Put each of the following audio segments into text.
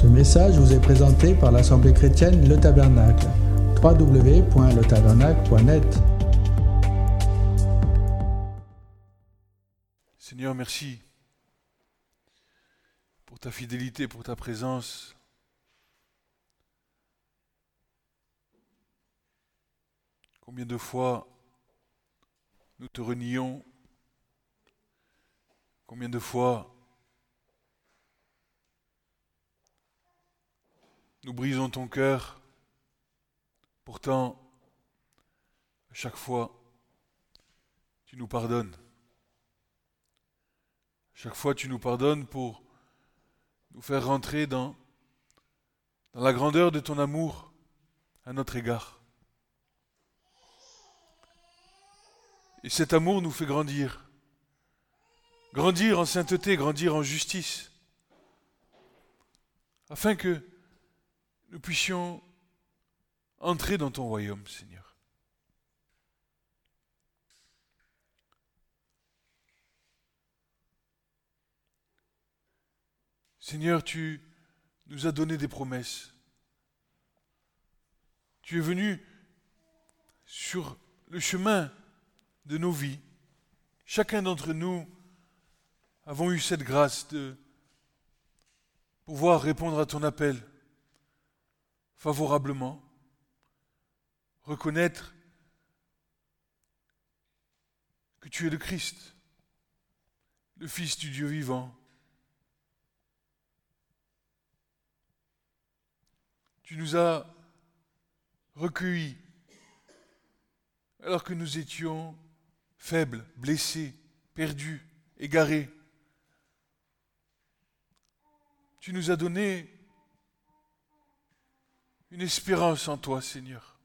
Ce message vous est présenté par l'Assemblée chrétienne Le Tabernacle. www.letabernacle.net Seigneur, merci pour ta fidélité, pour ta présence. Combien de fois nous te renions? Combien de fois nous brisons ton cœur Pourtant, à chaque fois, tu nous pardonnes. Chaque fois, tu nous pardonnes pour nous faire rentrer dans, dans la grandeur de ton amour à notre égard. Et cet amour nous fait grandir. Grandir en sainteté, grandir en justice. Afin que nous puissions entrer dans ton royaume, Seigneur. Seigneur, tu nous as donné des promesses. Tu es venu sur le chemin de nos vies. Chacun d'entre nous avons eu cette grâce de pouvoir répondre à ton appel favorablement, reconnaître que tu es le Christ, le Fils du Dieu vivant. Tu nous as recueillis alors que nous étions faibles, blessés, perdus, égarés. Tu nous as donné une espérance en toi, Seigneur.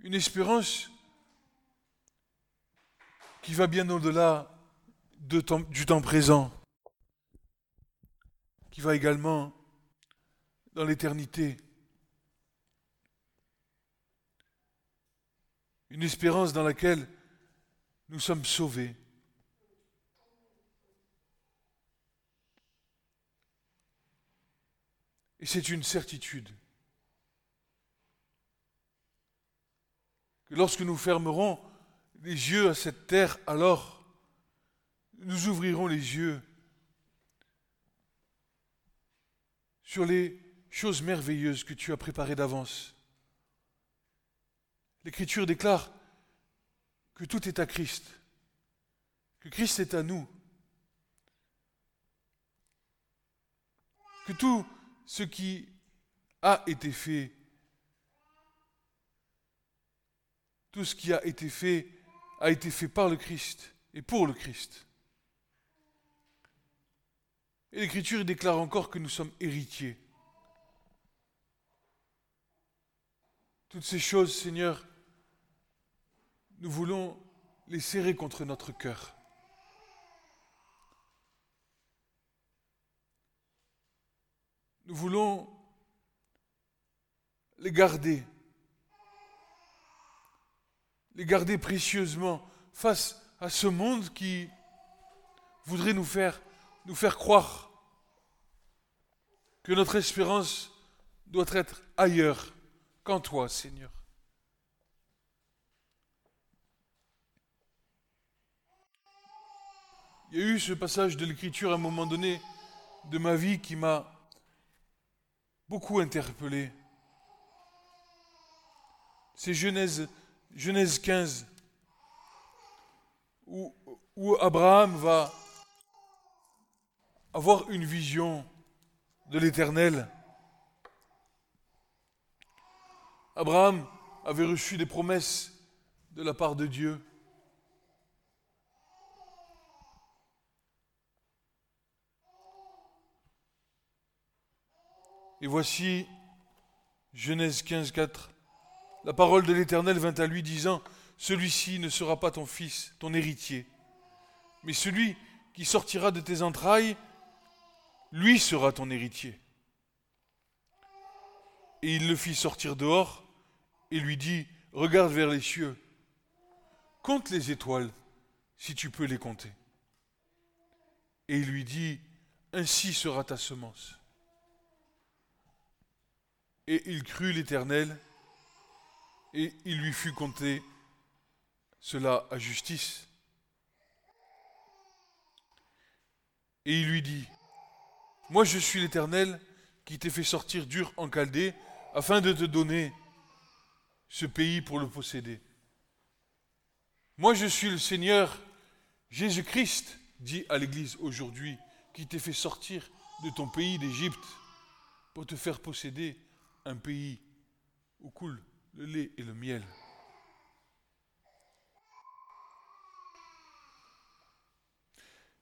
Une espérance qui va bien au-delà de du temps présent, qui va également dans l'éternité. Une espérance dans laquelle nous sommes sauvés. Et c'est une certitude que lorsque nous fermerons les yeux à cette terre, alors nous ouvrirons les yeux sur les choses merveilleuses que tu as préparées d'avance. L'Écriture déclare que tout est à Christ, que Christ est à nous, que tout ce qui a été fait, tout ce qui a été fait, a été fait par le Christ et pour le Christ. Et l'Écriture déclare encore que nous sommes héritiers. Toutes ces choses, Seigneur, nous voulons les serrer contre notre cœur. Nous voulons les garder, les garder précieusement face à ce monde qui voudrait nous faire, nous faire croire que notre espérance doit être ailleurs qu'en toi, Seigneur. Il y a eu ce passage de l'Écriture à un moment donné de ma vie qui m'a beaucoup interpellé. C'est Genèse, Genèse 15, où, où Abraham va avoir une vision de l'Éternel. Abraham avait reçu des promesses de la part de Dieu. Et voici Genèse 15, 4. La parole de l'Éternel vint à lui disant, Celui-ci ne sera pas ton fils, ton héritier, mais celui qui sortira de tes entrailles, lui sera ton héritier. Et il le fit sortir dehors et lui dit, Regarde vers les cieux, compte les étoiles, si tu peux les compter. Et il lui dit, ainsi sera ta semence. Et il crut l'Éternel, et il lui fut compté cela à justice. Et il lui dit, Moi je suis l'Éternel qui t'ai fait sortir dur en Chaldée, afin de te donner ce pays pour le posséder. Moi je suis le Seigneur Jésus-Christ, dit à l'Église aujourd'hui, qui t'ai fait sortir de ton pays d'Égypte pour te faire posséder un pays où coule le lait et le miel.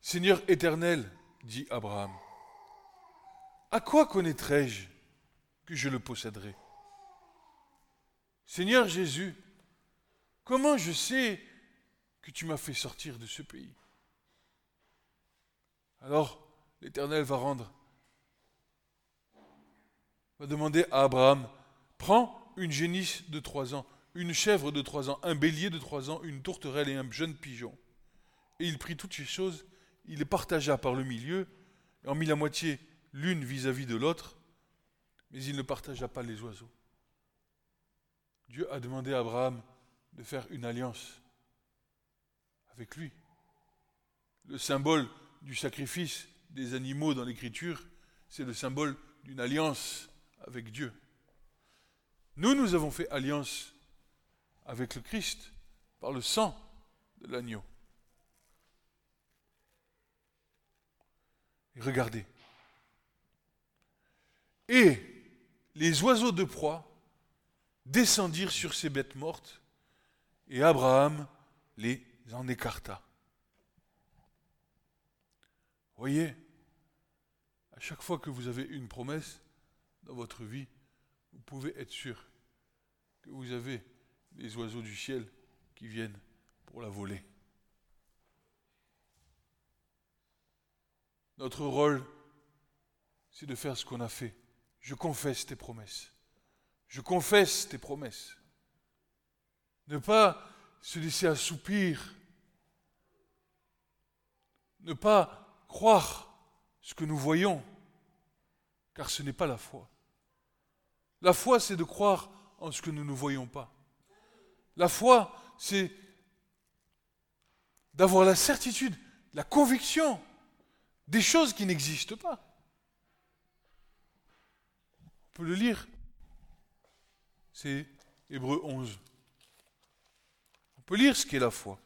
Seigneur éternel, dit Abraham, à quoi connaîtrai-je que je le posséderai? Seigneur Jésus, comment je sais que tu m'as fait sortir de ce pays? Alors l'Éternel va rendre, va demander à Abraham, prends une génisse de trois ans, une chèvre de trois ans, un bélier de trois ans, une tourterelle et un jeune pigeon. Et il prit toutes ces choses il les partagea par le milieu, et en mit la moitié l'une vis-à-vis de l'autre, mais il ne partagea pas les oiseaux. Dieu a demandé à Abraham de faire une alliance avec lui. Le symbole du sacrifice des animaux dans l'Écriture, c'est le symbole d'une alliance avec Dieu. Nous, nous avons fait alliance avec le Christ par le sang de l'agneau. regardez. Et les oiseaux de proie descendirent sur ces bêtes mortes, et Abraham les en écarta. Voyez, à chaque fois que vous avez une promesse dans votre vie, vous pouvez être sûr que vous avez les oiseaux du ciel qui viennent pour la voler. Notre rôle, c'est de faire ce qu'on a fait. Je confesse tes promesses. Je confesse tes promesses. Ne pas se laisser assoupir. Ne pas croire ce que nous voyons, car ce n'est pas la foi. La foi, c'est de croire en ce que nous ne voyons pas. La foi, c'est d'avoir la certitude, la conviction des choses qui n'existent pas. On peut le lire. C'est Hébreu 11. On peut lire ce qu'est la foi.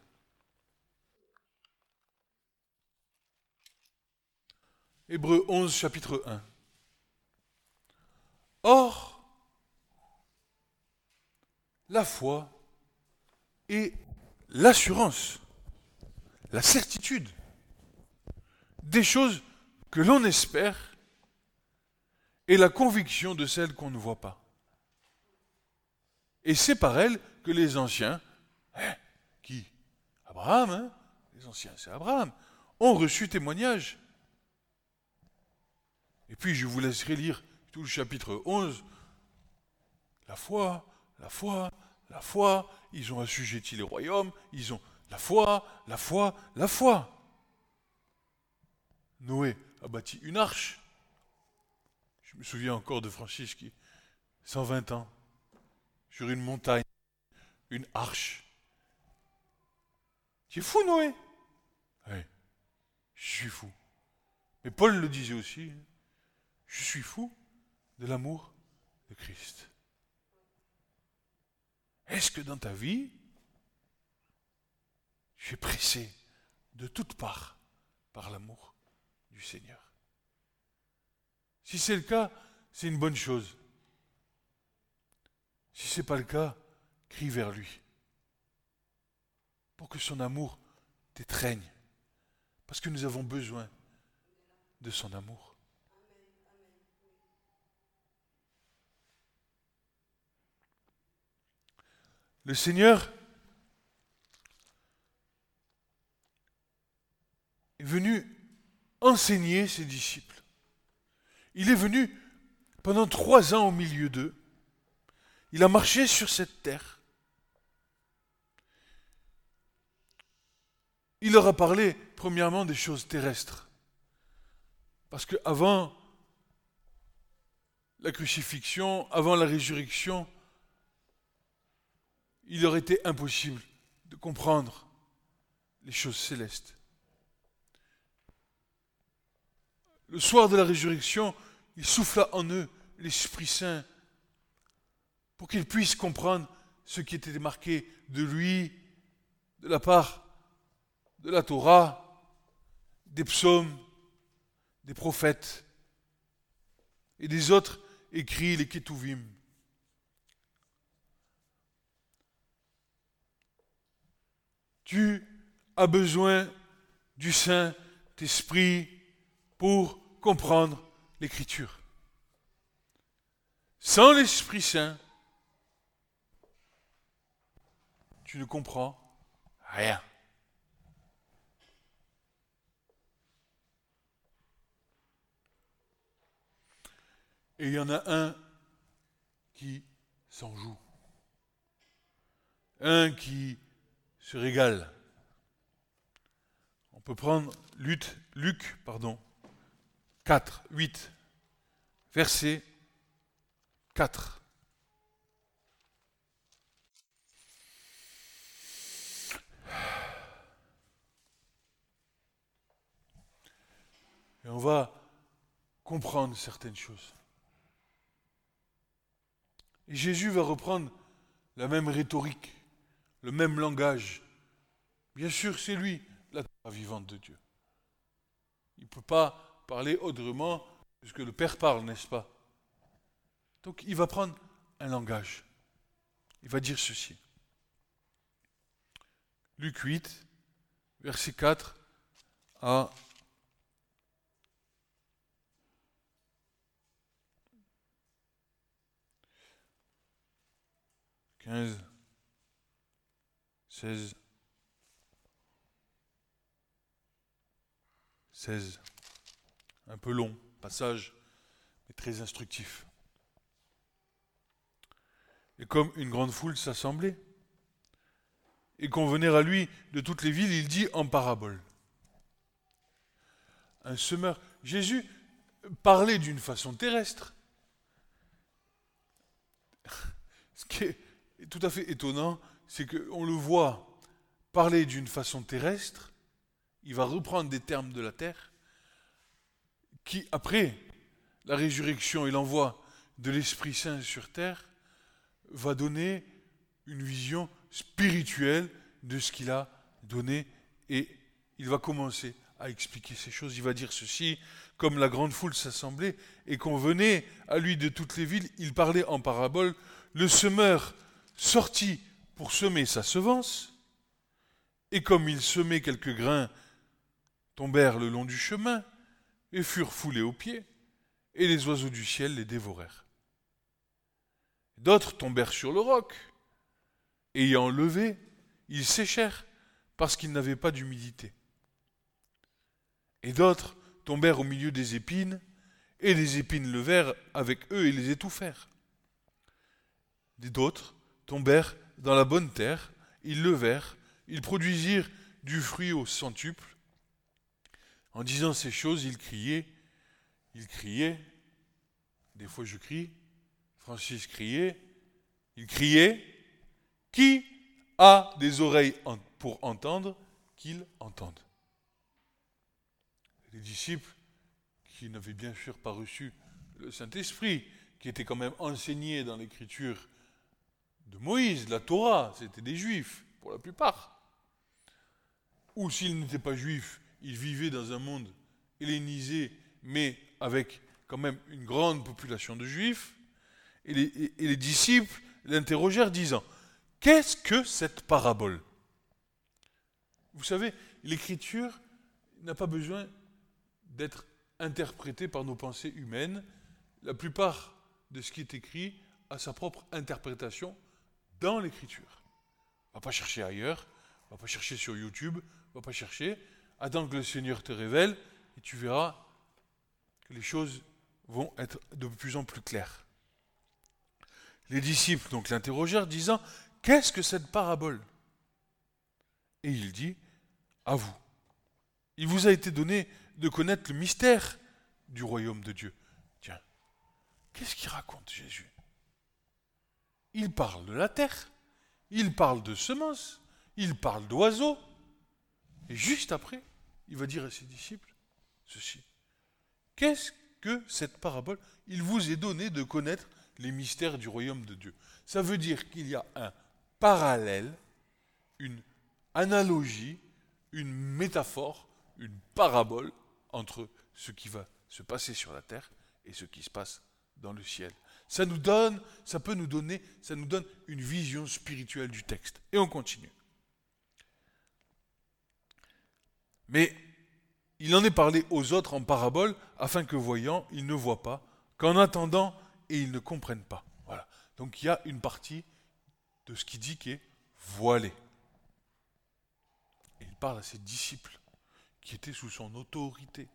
Hébreu 11, chapitre 1. Or, la foi est l'assurance, la certitude des choses que l'on espère et la conviction de celles qu'on ne voit pas. Et c'est par elles que les anciens, hein, qui Abraham, hein, les anciens c'est Abraham, ont reçu témoignage. Et puis je vous laisserai lire tout le chapitre 11. La foi, la foi, la foi, ils ont assujetti les royaumes, ils ont la foi, la foi, la foi. Noé a bâti une arche. Je me souviens encore de Francis qui, 120 ans, sur une montagne, une arche. Tu es fou, Noé? Oui, je suis fou. Mais Paul le disait aussi, je suis fou de l'amour de Christ. Est-ce que dans ta vie, tu es pressé de toutes parts par l'amour du Seigneur? Si c'est le cas, c'est une bonne chose. Si ce n'est pas le cas, crie vers lui. Pour que son amour t'étreigne. Parce que nous avons besoin de son amour. Le Seigneur est venu enseigner ses disciples. Il est venu pendant trois ans au milieu d'eux. Il a marché sur cette terre. Il leur a parlé, premièrement, des choses terrestres. Parce que avant la crucifixion, avant la résurrection, il aurait été impossible de comprendre les choses célestes. Le soir de la résurrection, il souffla en eux l'Esprit Saint pour qu'ils puissent comprendre ce qui était marqué de lui, de la part de la Torah, des psaumes, des prophètes et des autres écrits, les Ketuvim. Tu as besoin du Saint-Esprit pour comprendre l'Écriture. Sans l'Esprit Saint, tu ne comprends rien. Et il y en a un qui s'en joue. Un qui se régale. On peut prendre Luc, Luc pardon, 4, 8, verset 4. Et on va comprendre certaines choses. Et Jésus va reprendre la même rhétorique, le même langage. Bien sûr, c'est lui, la Torah vivante de Dieu. Il ne peut pas parler autrement que le Père parle, n'est-ce pas? Donc il va prendre un langage. Il va dire ceci. Luc 8, verset 4 à 15, 16, 16. Un peu long, passage, mais très instructif. Et comme une grande foule s'assemblait, et qu'on venait à lui de toutes les villes, il dit en parabole. Un semeur. Jésus parlait d'une façon terrestre. Ce qui est tout à fait étonnant, c'est qu'on le voit parler d'une façon terrestre, il va reprendre des termes de la terre, qui, après la résurrection et l'envoi de l'Esprit Saint sur terre, va donner une vision spirituelle de ce qu'il a donné et il va commencer à expliquer ces choses. Il va dire ceci, comme la grande foule s'assemblait et qu'on venait à lui de toutes les villes, il parlait en parabole, le semeur sortit pour semer sa semence, et comme il semait quelques grains, tombèrent le long du chemin, et furent foulés aux pieds, et les oiseaux du ciel les dévorèrent. D'autres tombèrent sur le roc, ayant levé, ils séchèrent, parce qu'ils n'avaient pas d'humidité. Et d'autres tombèrent au milieu des épines, et les épines levèrent avec eux et les étouffèrent. D'autres tombèrent dans la bonne terre, ils levèrent, ils produisirent du fruit au centuple. En disant ces choses, ils criaient, ils criaient, des fois je crie, Francis criait, il criait, qui a des oreilles pour entendre, qu'il entende. Les disciples, qui n'avaient bien sûr pas reçu le Saint-Esprit, qui était quand même enseigné dans l'Écriture de Moïse, la Torah, c'était des juifs, pour la plupart. Ou s'ils n'étaient pas juifs, ils vivaient dans un monde hellénisé, mais avec quand même une grande population de juifs. Et les, et les disciples l'interrogèrent disant, qu'est-ce que cette parabole? Vous savez, l'écriture n'a pas besoin d'être interprétée par nos pensées humaines. La plupart de ce qui est écrit a sa propre interprétation dans l'écriture. Va pas chercher ailleurs, va pas chercher sur YouTube, va pas chercher. Attends que le Seigneur te révèle et tu verras que les choses vont être de plus en plus claires. Les disciples donc l'interrogèrent, disant Qu'est-ce que cette parabole? Et il dit À vous. Il vous a été donné de connaître le mystère du royaume de Dieu. Tiens, qu'est-ce qu'il raconte Jésus? Il parle de la terre, il parle de semences, il parle d'oiseaux, et juste après, il va dire à ses disciples ceci. Qu'est-ce que cette parabole? Il vous est donné de connaître les mystères du royaume de Dieu. Ça veut dire qu'il y a un parallèle, une analogie, une métaphore, une parabole entre ce qui va se passer sur la terre et ce qui se passe dans le ciel. Ça nous donne, ça peut nous donner, ça nous donne une vision spirituelle du texte. Et on continue. Mais il en est parlé aux autres en parabole, afin que voyant, ils ne voient pas, qu'en attendant, et ils ne comprennent pas. Voilà. Donc il y a une partie de ce qu'il dit qui est voilée. Et il parle à ses disciples, qui étaient sous son autorité.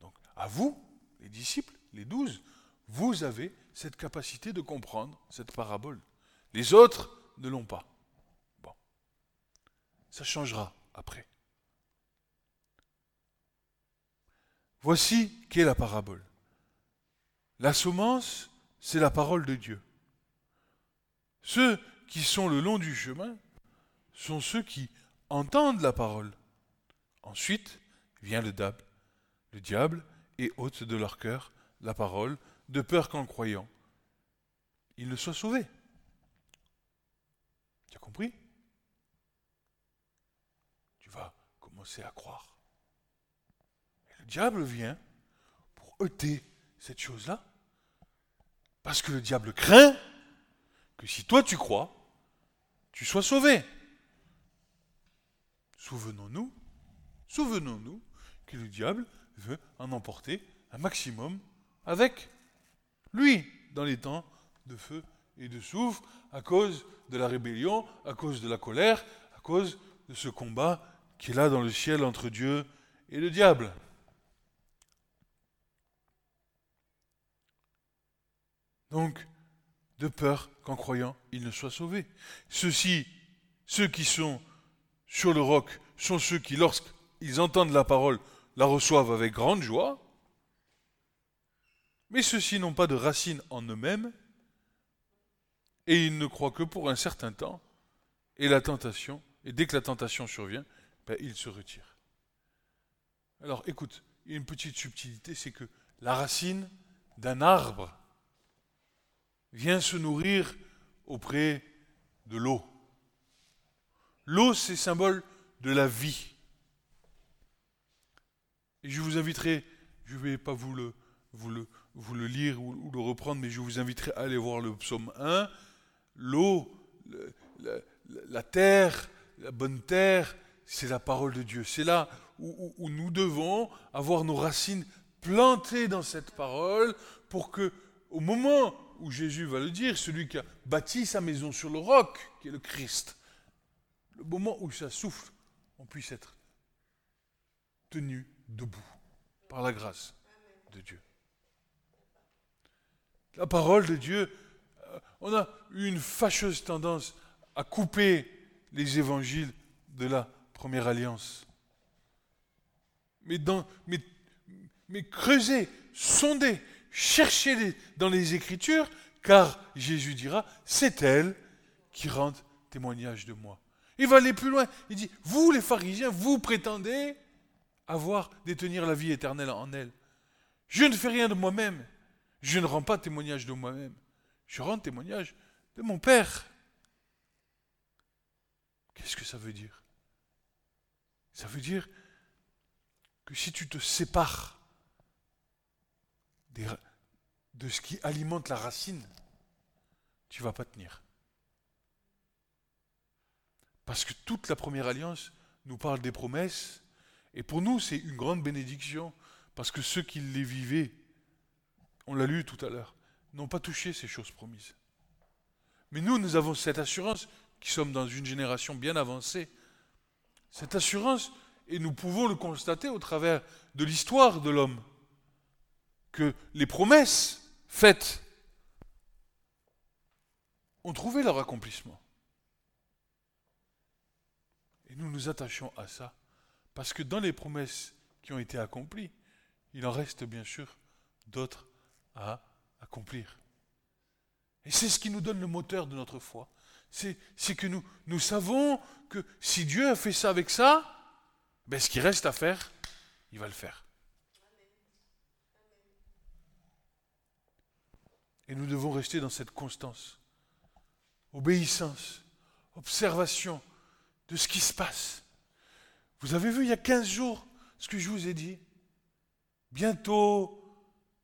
Donc à vous, les disciples, les douze, vous avez cette capacité de comprendre cette parabole. Les autres ne l'ont pas. Bon. Ça changera après. Voici qu'est la parabole. La semence, c'est la parole de Dieu. Ceux qui sont le long du chemin sont ceux qui entendent la parole. Ensuite vient le diable, le diable et ôte de leur cœur la parole, de peur qu'en croyant, ils ne soient sauvés. Tu as compris? Tu vas commencer à croire diable vient pour ôter cette chose-là. Parce que le diable craint que si toi tu crois, tu sois sauvé. Souvenons-nous, souvenons-nous que le diable veut en emporter un maximum avec lui dans les temps de feu et de soufre à cause de la rébellion, à cause de la colère, à cause de ce combat qui est là dans le ciel entre Dieu et le diable. Donc, de peur qu'en croyant, ils ne soient sauvés. Ceux-ci, ceux qui sont sur le roc, sont ceux qui, lorsqu'ils entendent la parole, la reçoivent avec grande joie. Mais ceux-ci n'ont pas de racine en eux-mêmes, et ils ne croient que pour un certain temps, et la tentation, et dès que la tentation survient, ben, ils se retirent. Alors écoute, il y a une petite subtilité, c'est que la racine d'un arbre vient se nourrir auprès de l'eau. L'eau, c'est symbole de la vie. Et je vous inviterai, je ne vais pas vous le, vous le, vous le lire ou, le reprendre, mais je vous inviterai à aller voir le psaume 1. L'eau, la, terre, la bonne terre, c'est la parole de Dieu. C'est là où, nous devons avoir nos racines plantées dans cette parole pour que, au moment où Jésus va le dire, celui qui a bâti sa maison sur le roc, qui est le Christ, le moment où ça souffle, on puisse être tenu debout par la grâce de Dieu. La parole de Dieu, euh, on a eu une fâcheuse tendance à couper les évangiles de la première alliance. Mais, creuser, sonder, cherchez-les dans les Écritures, car Jésus dira, c'est elle qui rend témoignage de moi. Il va aller plus loin. Il dit, vous les pharisiens, vous prétendez avoir, détenir la vie éternelle en elle. Je ne fais rien de moi-même. Je ne rends pas témoignage de moi-même. Je rends témoignage de mon Père. Qu'est-ce que ça veut dire? Ça veut dire que si tu te sépares de ce qui alimente la racine, tu ne vas pas tenir. Parce que toute la première alliance nous parle des promesses, et pour nous c'est une grande bénédiction, parce que ceux qui les vivaient, on l'a lu tout à l'heure, n'ont pas touché ces choses promises. Mais nous, nous avons cette assurance, qui sommes dans une génération bien avancée, cette assurance, et nous pouvons le constater au travers de l'histoire de l'homme que les promesses faites ont trouvé leur accomplissement. Et nous nous attachons à ça, parce que dans les promesses qui ont été accomplies, il en reste bien sûr d'autres à accomplir. Et c'est ce qui nous donne le moteur de notre foi. C'est que nous, savons que si Dieu a fait ça avec ça, ben ce qui reste à faire, il va le faire. Et nous devons rester dans cette constance, obéissance, observation de ce qui se passe. Vous avez vu il y a 15 jours ce que je vous ai dit? Bientôt,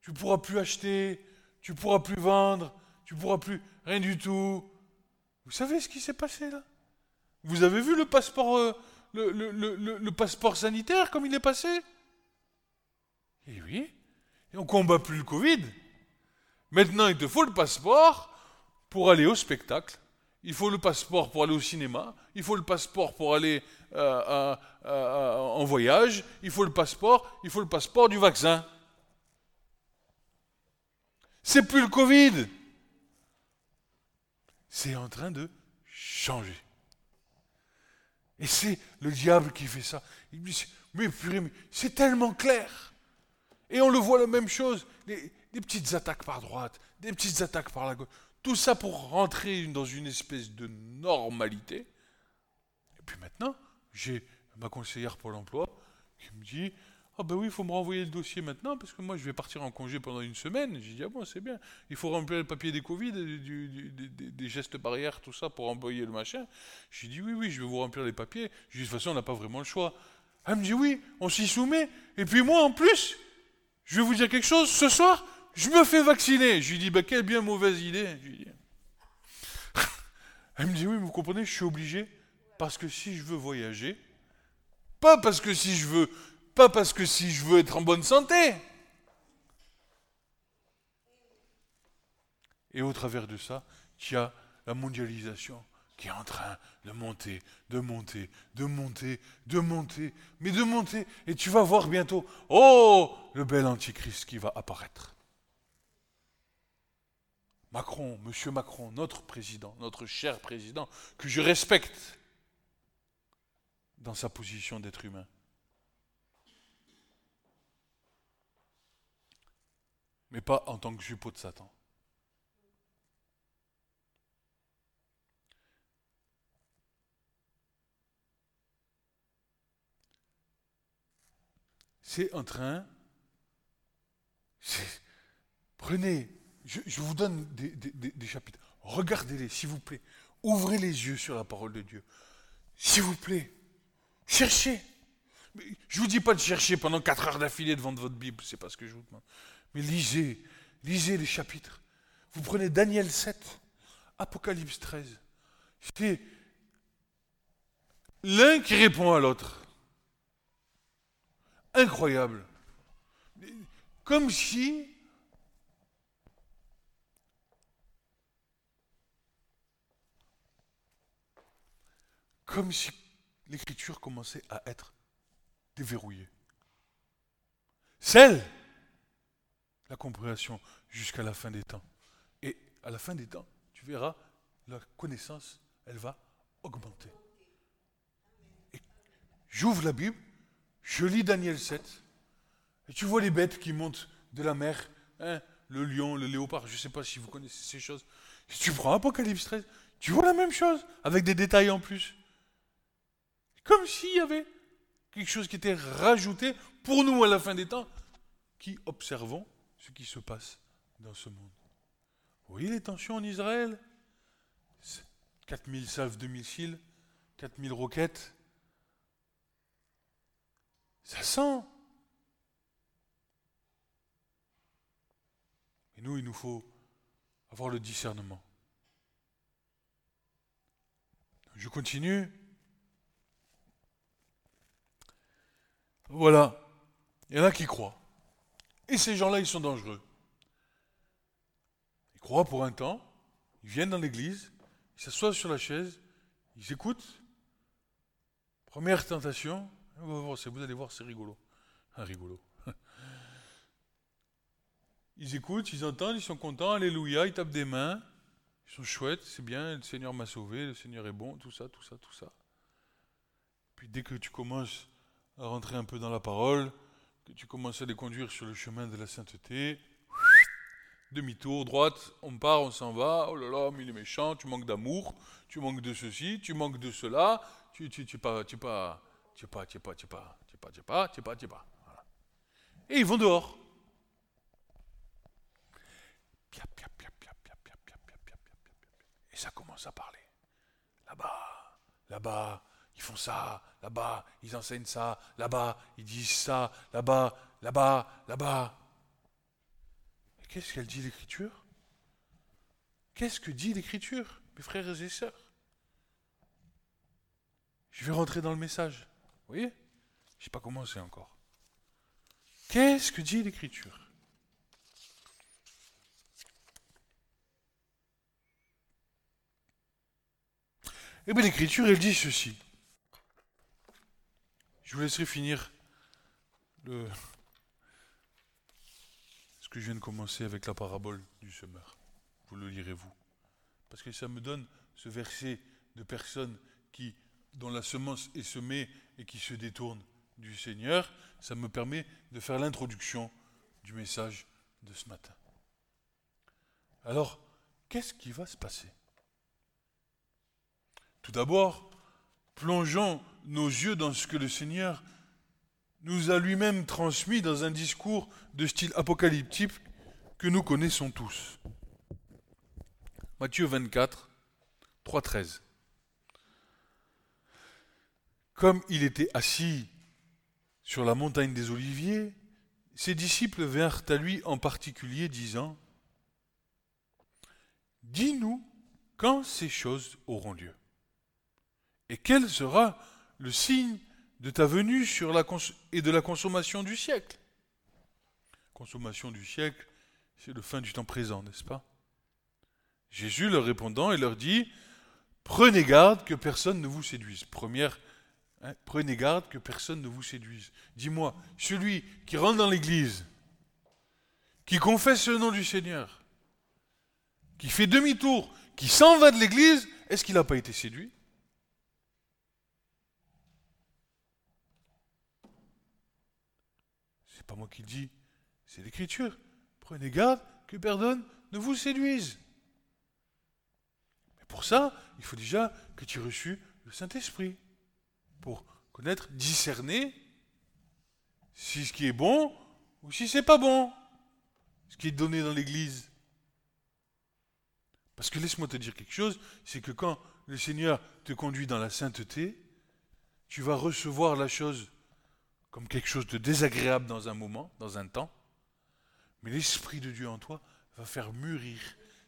tu ne pourras plus acheter, tu ne pourras plus vendre, tu ne pourras plus rien du tout. Vous savez ce qui s'est passé là? Vous avez vu le passeport, euh, le, passeport sanitaire comme il est passé? Eh oui, et on combat plus le Covid. Maintenant, il te faut le passeport pour aller au spectacle. Il faut le passeport pour aller au cinéma. Il faut le passeport pour aller euh, en voyage. Il faut le passeport. Il faut le passeport du vaccin. C'est plus le Covid. C'est en train de changer. Et c'est le diable qui fait ça. Il dit, mais purée, c'est tellement clair. Et on le voit la même chose. Des, des, petites attaques par droite, des petites attaques par la gauche. Tout ça pour rentrer dans une espèce de normalité. Et puis maintenant, j'ai ma conseillère pour l'emploi qui me dit ah ben oui, il faut me renvoyer le dossier maintenant parce que moi je vais partir en congé pendant une semaine. J'ai dit ah bon c'est bien. Il faut remplir le papier des Covid, des gestes barrières, tout ça pour envoyer le machin. J'ai dit oui oui, je vais vous remplir les papiers. J'ai dit de toute façon on n'a pas vraiment le choix. Elle me dit oui, on s'y soumet. Et puis moi en plus, je vais vous dire quelque chose. Ce soir, je me fais vacciner. Je lui dis bah quelle bien mauvaise idée. Elle me dit oui, vous comprenez, je suis obligé parce que si je veux voyager, pas parce que si je veux pas parce que si je veux être en bonne santé. Et au travers de ça, il y a la mondialisation qui est en train de monter, de monter, de monter, de monter, mais de monter. Et tu vas voir bientôt, oh, le bel antichrist qui va apparaître. Macron, monsieur Macron, notre président, notre cher président, que je respecte dans sa position d'être humain. Mais pas en tant que jupeau de Satan. C'est en train. Prenez, je, vous donne des, chapitres. Regardez-les, s'il vous plaît. Ouvrez les yeux sur la parole de Dieu. S'il vous plaît. Cherchez. Je ne vous dis pas de chercher pendant quatre heures d'affilée devant votre Bible, c'est pas ce que je vous demande. Mais lisez, lisez les chapitres. Vous prenez Daniel 7, Apocalypse 13. C'est l'un qui répond à l'autre. Incroyable. Comme si comme si l'écriture commençait à être déverrouillée. Celle la compréhension jusqu'à la fin des temps. Et à la fin des temps, tu verras, la connaissance, elle va augmenter. J'ouvre la Bible, je lis Daniel 7, et tu vois les bêtes qui montent de la mer, hein, le lion, le léopard, je ne sais pas si vous connaissez ces choses. Si tu prends Apocalypse 13, tu vois la même chose, avec des détails en plus. Comme s'il y avait quelque chose qui était rajouté pour nous à la fin des temps, qui observons ce qui se passe dans ce monde. Vous voyez les tensions en Israël? 4000 salves de missiles, 4000 roquettes. Ça sent. Et nous, il nous faut avoir le discernement. Je continue. Voilà. Il y en a qui croient. Et ces gens-là, ils sont dangereux. Ils croient pour un temps, ils viennent dans l'église, ils s'assoient sur la chaise, ils écoutent. Première tentation, vous allez voir, c'est rigolo. Ah, rigolo. Ils écoutent, ils entendent, ils sont contents, alléluia, ils tapent des mains, ils sont chouettes, c'est bien, le Seigneur m'a sauvé, le Seigneur est bon, tout ça, tout ça, tout ça. Puis dès que tu commences à rentrer un peu dans la parole, que tu commences à les conduire sur le chemin de la sainteté, demi-tour, droite, on part, on s'en va, oh là là, mais il est méchant, tu manques d'amour, tu manques de ceci, tu manques de cela, tu tu tu pas tu pas tu pas tu pas tu pas tu pas tu pas tu pas tu pas. Et ils vont dehors. Et ça commence à parler. Là-bas, là-bas, ils font ça, là-bas, ils enseignent ça, là-bas, ils disent ça, là-bas, là-bas, là-bas. Qu'est-ce qu'elle dit l'Écriture? Qu'est-ce que dit l'Écriture, mes frères et sœurs? Je vais rentrer dans le message. Vous voyez? Je n'ai pas commencé encore. Qu'est-ce que dit l'Écriture? Eh bien, l'Écriture, elle dit ceci. Je vous laisserai finir le, ce que je viens de commencer avec la parabole du semeur. Vous le lirez vous. Parce que ça me donne ce verset de personnes qui, dont la semence est semée et qui se détournent du Seigneur. Ça me permet de faire l'introduction du message de ce matin. Alors, qu'est-ce qui va se passer? Tout d'abord, plongeons nos yeux dans ce que le Seigneur nous a lui-même transmis dans un discours de style apocalyptique que nous connaissons tous. Matthieu 24, 3, 13. Comme il était assis sur la montagne des Oliviers, ses disciples vinrent à lui en particulier, disant Dis-nous quand ces choses auront lieu, et quel sera le signe de ta venue et de la consommation du siècle? Consommation du siècle, c'est le fin du temps présent, n'est-ce pas? Jésus leur répondant, il leur dit, prenez garde que personne ne vous séduise. Première, hein, prenez garde que personne ne vous séduise. Dis-moi, celui qui rentre dans l'église, qui confesse le nom du Seigneur, qui fait demi-tour, qui s'en va de l'église, est-ce qu'il n'a pas été séduit? Pas moi qui le dis, c'est l'Écriture. Prenez garde que personne ne vous séduise. Mais pour ça, il faut déjà que tu aies reçu le Saint-Esprit pour connaître, discerner si ce qui est bon ou si c'est pas bon, ce qui est donné dans l'Église. Parce que laisse-moi te dire quelque chose, c'est que quand le Seigneur te conduit dans la sainteté, tu vas recevoir la chose comme quelque chose de désagréable dans un moment, dans un temps, mais l'Esprit de Dieu en toi va faire mûrir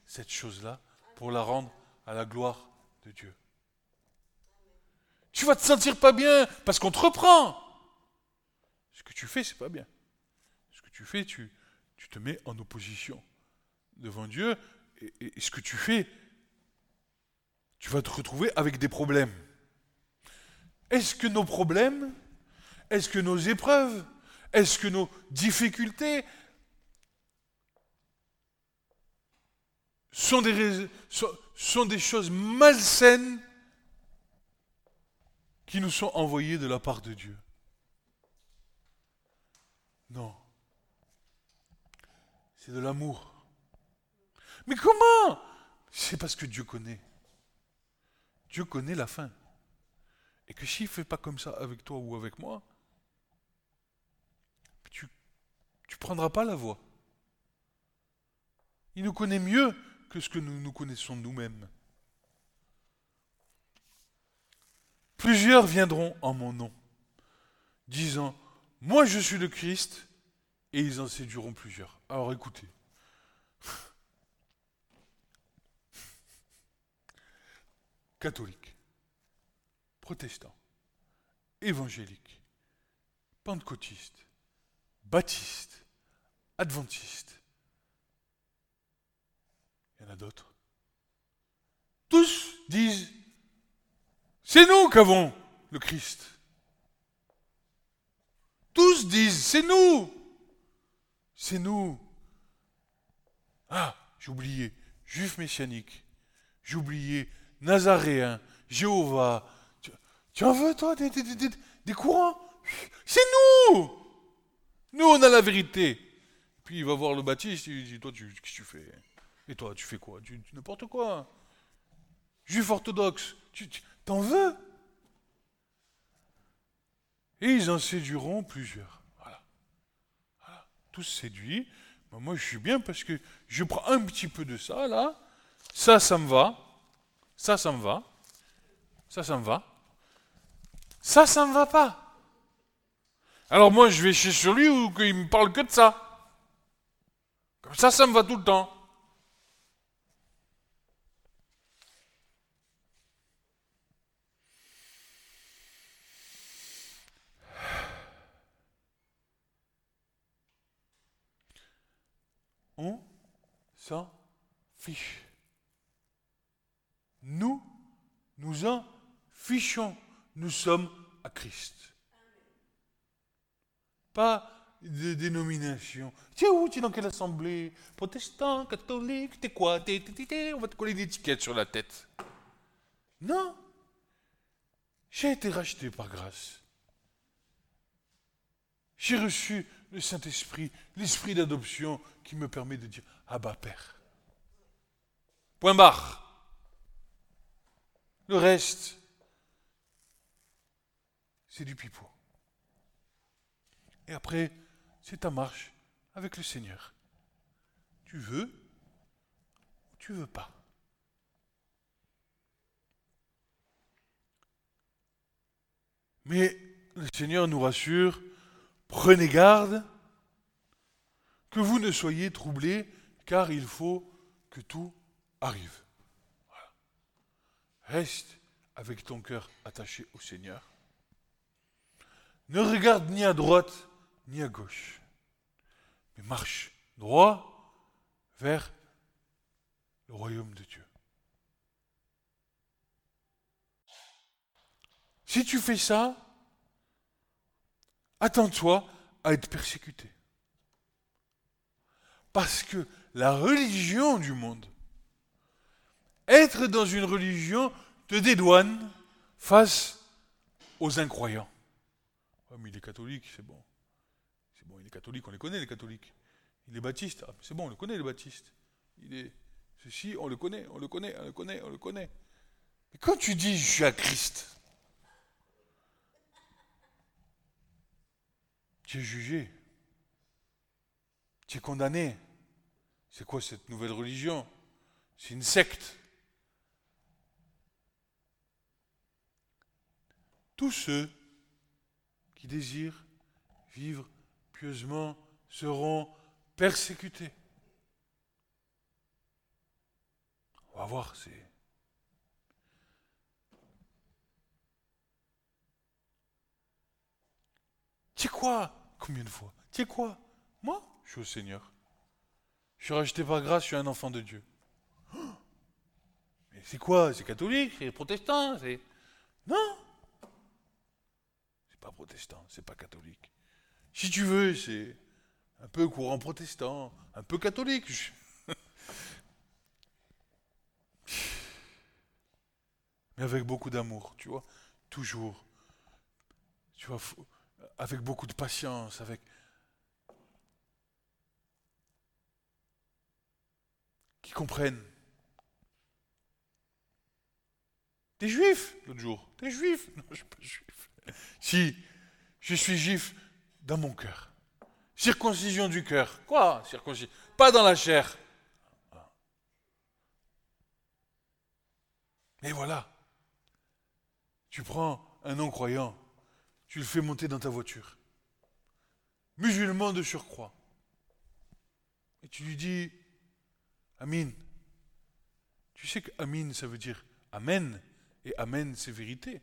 cette chose-là pour la rendre à la gloire de Dieu. Tu vas te sentir pas bien parce qu'on te reprend. Ce que tu fais, c'est pas bien. Ce que tu fais, tu, te mets en opposition devant Dieu et, et ce que tu fais, tu vas te retrouver avec des problèmes. Est-ce que nos problèmes est-ce que nos épreuves, est-ce que nos difficultés sont des, choses malsaines qui nous sont envoyées de la part de Dieu? Non. C'est de l'amour. Mais comment? C'est parce que Dieu connaît. Dieu connaît la fin. Et que s'il ne fait pas comme ça avec toi ou avec moi, tu prendras pas la voie. Il nous connaît mieux que ce que nous nous connaissons nous-mêmes. Plusieurs viendront en mon nom, disant, moi je suis le Christ, et ils en séduiront plusieurs. Alors écoutez. Catholiques, protestants, évangéliques, pentecôtistes, baptistes, adventistes. Il y en a d'autres. Tous disent, c'est nous qu'avons le Christ. Tous disent, c'est nous. C'est nous. Ah, j'ai oublié, juif messianique. J'ai oublié, nazaréen, Jéhovah. Tu, en veux, toi, des, des courants? C'est nous Nous, on a la vérité. Puis il va voir le baptiste, il dit, toi, tu, qu'est-ce que tu fais? Et toi, tu fais quoi? Tu, N'importe quoi. Juif orthodoxe, tu, t'en veux? Et ils en séduiront plusieurs. Voilà. voilà. Tous séduits. Ben, moi, je suis bien parce que je prends un petit peu de ça, là. Ça, ça me va. Ça, ça me va. Ça, ça me va. Ça, ça me va pas. Alors moi, je vais chez sur lui ou qu'il me parle que de ça. Comme ça, ça me va tout le temps. On s'en fiche. Nous, nous en fichons. Nous sommes à Christ. Pas de dénomination. Tu es où? Tu es dans quelle assemblée? Protestant, catholique, t'es quoi? T'es, On va te coller une étiquette sur la tête. Non. J'ai été racheté par grâce. J'ai reçu le Saint-Esprit, l'esprit d'adoption qui me permet de dire Abba Père. Point barre. Le reste, c'est du pipeau. Et après, c'est ta marche avec le Seigneur. Tu veux ou tu veux pas? Mais le Seigneur nous rassure, prenez garde que vous ne soyez troublés, car il faut que tout arrive. Reste avec ton cœur attaché au Seigneur. Ne regarde ni à droite ni à gauche, mais marche droit vers le royaume de Dieu. Si tu fais ça, attends-toi à être persécuté. Parce que la religion du monde, être dans une religion te dédouane face aux incroyants. Oh, mais il est catholique, c'est bon. Bon, il est catholique, on les connaît les catholiques. Il est baptiste, ah, c'est bon, on le connaît les baptistes. Il est ceci, on le connaît, on le connaît, on le connaît, on le connaît. Mais quand tu dis je suis à Christ, tu es jugé, tu es condamné. C'est quoi cette nouvelle religion? C'est une secte. Tous ceux qui désirent vivre seront persécutés. On va voir, c'est. Sais quoi? Combien de fois? Sais quoi? Moi, je suis au Seigneur. Je suis racheté par grâce, je suis un enfant de Dieu. Mais c'est quoi? C'est catholique C'est protestant C'est. Non pas protestant, c'est pas catholique. Si tu veux, c'est un peu courant protestant, un peu catholique. Mais avec beaucoup d'amour, tu vois, toujours. Tu vois, avec beaucoup de patience, avec. qui comprennent. T'es juif? L'autre jour. T'es juif? Non, je suis pas juif. Si je suis juif dans mon cœur. Circoncision du cœur. Quoi Circoncision? Pas dans la chair. Et voilà. Tu prends un non-croyant, tu le fais monter dans ta voiture. Musulman de surcroît. Et tu lui dis Amin. Tu sais que Amin, ça veut dire Amen. Et Amen, c'est vérité.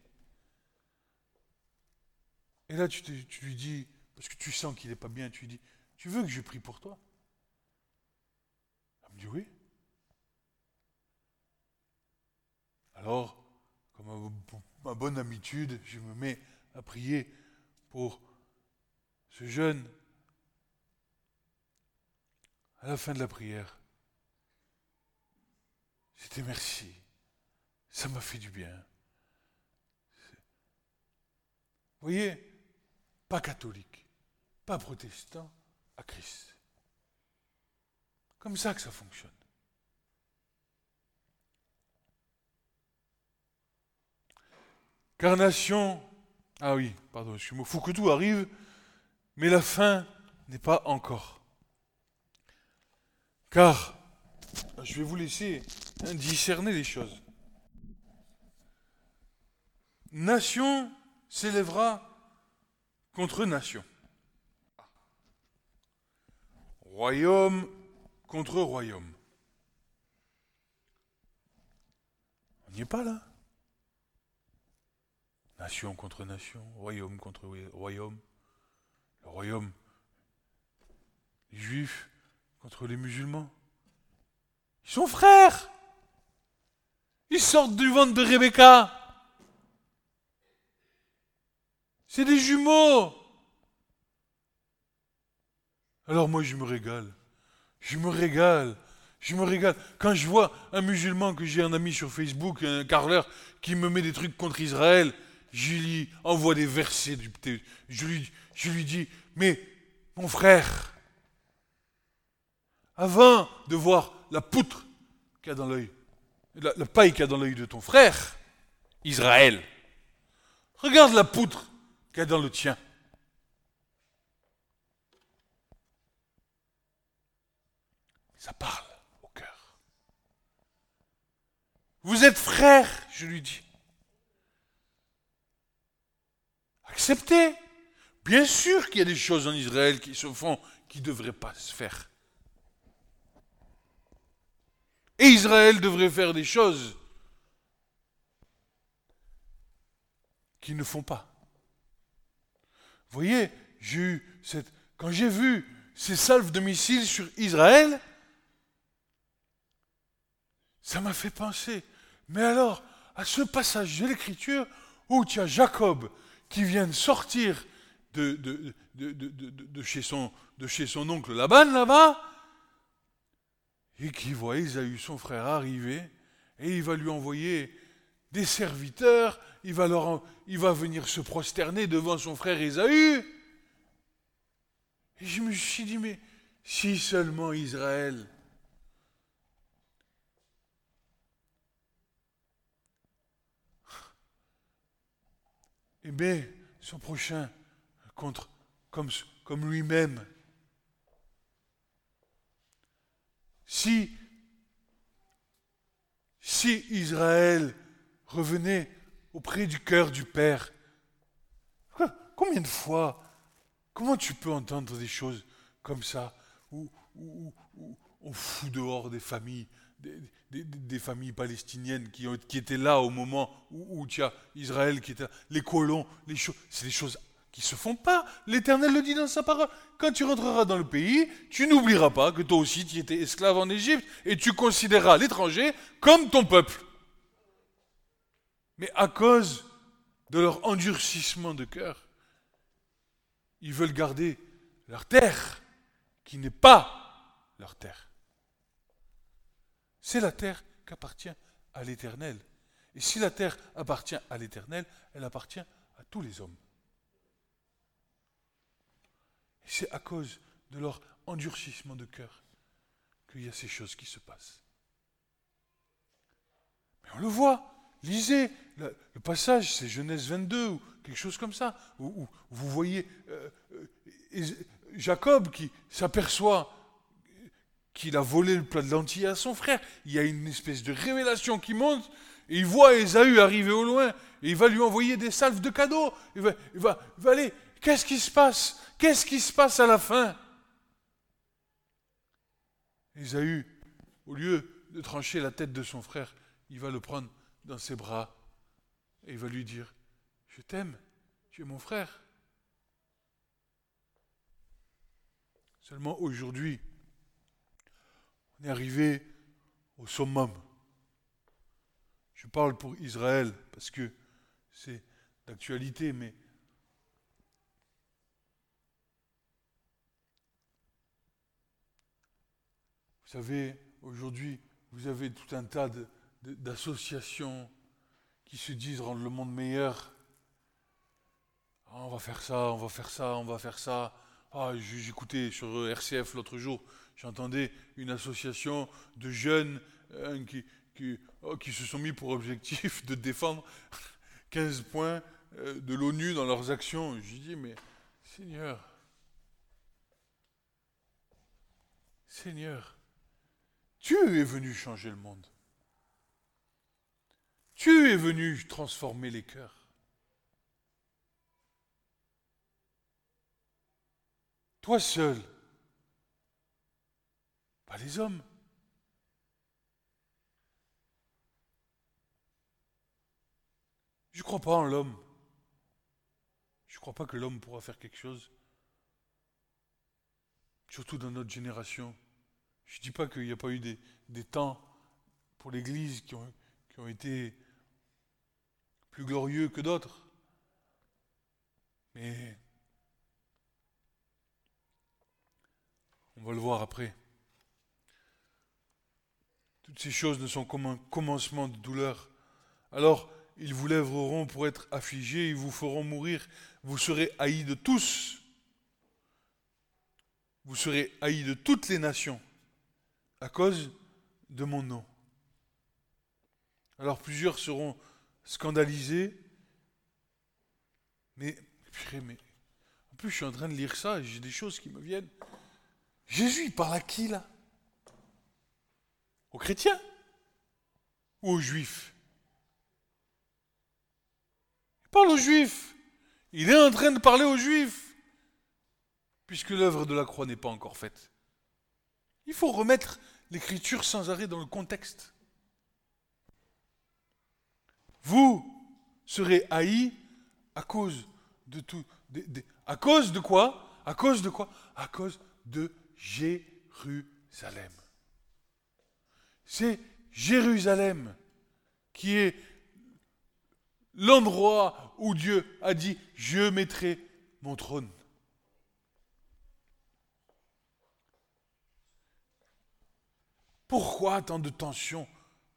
Et là, tu, lui dis, parce que tu sens qu'il n'est pas bien, tu lui dis, tu veux que je prie pour toi? Elle me dit oui. Alors, comme ma bonne habitude, je me mets à prier pour ce jeune. À la fin de la prière, c'était merci. Ça m'a fait du bien. Vous voyez, pas catholique, pas protestant, à Christ. Comme ça que ça fonctionne. Carnation, ah oui, pardon, je fous que tout arrive, mais la fin n'est pas encore. Car, je vais vous laisser discerner les choses. Nation s'élèvera contre nation. Royaume contre royaume. On n'y est pas là? Nation contre nation, royaume contre royaume. Le royaume, les juifs contre les musulmans. Ils sont frères. Ils sortent du ventre de Rebecca. C'est des jumeaux. Alors moi je me régale. Je me régale. Je me régale. Quand je vois un musulman que j'ai un ami sur Facebook, un carleur, qui me met des trucs contre Israël, je lui envoie des versets. Je lui, je lui dis, mais mon frère, avant de voir la poutre qu'il y a dans l'œil, la, paille qu'il y a dans l'œil de ton frère, Israël, regarde la poutre qu'est dans le tien. Ça parle au cœur. Vous êtes frères, je lui dis. Acceptez. Bien sûr qu'il y a des choses en Israël qui se font qui ne devraient pas se faire. Et Israël devrait faire des choses qui ne font pas. Vous voyez, j'ai eu cette... quand j'ai vu ces salves de missiles sur Israël, ça m'a fait penser. Mais alors, à ce passage de l'Écriture où tu as Jacob qui vient de sortir de, chez, son, oncle Laban là-bas, et qui voit Isaïe, son frère, arriver, et il va lui envoyer des serviteurs, il va, il va venir se prosterner devant son frère Ésaü. Et je me suis dit, mais si seulement Israël eh bien, son prochain contre, comme, comme lui-même. Si, si Israël revenez auprès du cœur du Père. Combien de fois, comment tu peux entendre des choses comme ça, où, on fout dehors des familles, des, familles palestiniennes qui, ont, qui, étaient là au moment où, tu as Israël qui était là, les colons, les choses, c'est des choses qui se font pas. L'Éternel le dit dans sa parole. Quand tu rentreras dans le pays, tu n'oublieras pas que toi aussi tu étais esclave en Égypte et tu considéreras l'étranger comme ton peuple. Mais à cause de leur endurcissement de cœur, ils veulent garder leur terre, qui n'est pas leur terre. C'est la terre qui appartient à l'Éternel. Et si la terre appartient à l'Éternel, elle appartient à tous les hommes. C'est à cause de leur endurcissement de cœur qu'il y a ces choses qui se passent. Mais on le voit, Lisez le, passage, c'est Genèse 22 ou quelque chose comme ça, où, vous voyez euh, euh, Jacob qui s'aperçoit qu'il a volé le plat de lentilles à son frère. Il y a une espèce de révélation qui monte, et il voit Ésaü arriver au loin, et il va lui envoyer des salves de cadeaux. Il va, il va, il va aller. Qu'est-ce qui se passe? Qu'est-ce qui se passe à la fin? Ésaü, au lieu de trancher la tête de son frère, il va le prendre dans ses bras et il va lui dire, je t'aime, tu es mon frère. Seulement aujourd'hui, arrivé au summum. Je parle pour Israël parce que c'est d'actualité, mais vous savez, aujourd'hui, vous avez tout un tas d'associations qui se disent rendre le monde meilleur. Ah, on va faire ça, on va faire ça, on va faire ça, Ah, j'écoutais sur RCF l'autre jour, j'entendais une association de jeunes hein, qui, oh, qui, se sont mis pour objectif de défendre 15 points euh, de l'ONU dans leurs actions. Je dis, mais Seigneur, Seigneur, tu es venu changer le monde. Tu es venu transformer les cœurs. Toi seul, les hommes. Je ne crois pas en l'homme. Je ne crois pas que l'homme pourra faire quelque chose. Surtout dans notre génération. Je ne dis pas qu'il n'y a pas eu des, temps pour l'Église qui ont, qui ont été plus glorieux que d'autres. Mais on va le voir après. Toutes ces choses ne sont qu'un commencement de douleur. Alors, ils vous lèveront pour être affligés, ils vous feront mourir, vous serez haïs de tous. Vous serez haïs de toutes les nations à cause de mon nom. Alors plusieurs seront scandalisés, mais, mais en plus je suis en train de lire ça et j'ai des choses qui me viennent. Jésus, il parle à qui là? Aux chrétiens ou aux juifs? Il parle aux juifs. Il est en train de parler aux juifs, puisque l'œuvre de la croix n'est pas encore faite. Il faut remettre l'écriture sans arrêt dans le contexte. Vous serez haïs à cause de tout. à cause de quoi? À cause de quoi? À cause de Jérusalem. C'est Jérusalem qui est l'endroit où Dieu a dit, je mettrai mon trône. Pourquoi tant de tensions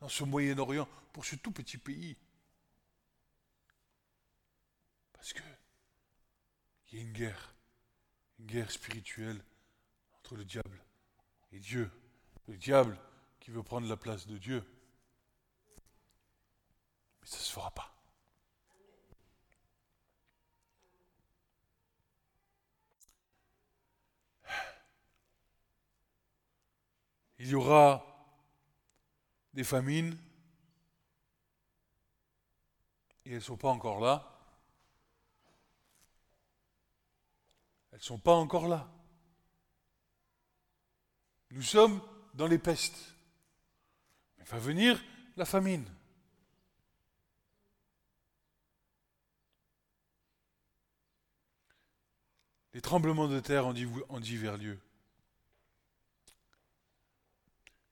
dans ce Moyen-Orient pour ce tout petit pays? Parce que il y a une guerre, une guerre spirituelle entre le diable et Dieu. Le diable qui veut prendre la place de Dieu. Mais ça ne se fera pas. Il y aura des famines, et elles ne sont pas encore là. Elles ne sont pas encore là. Nous sommes dans les pestes. Va venir la famine. Les tremblements de terre en divers lieux.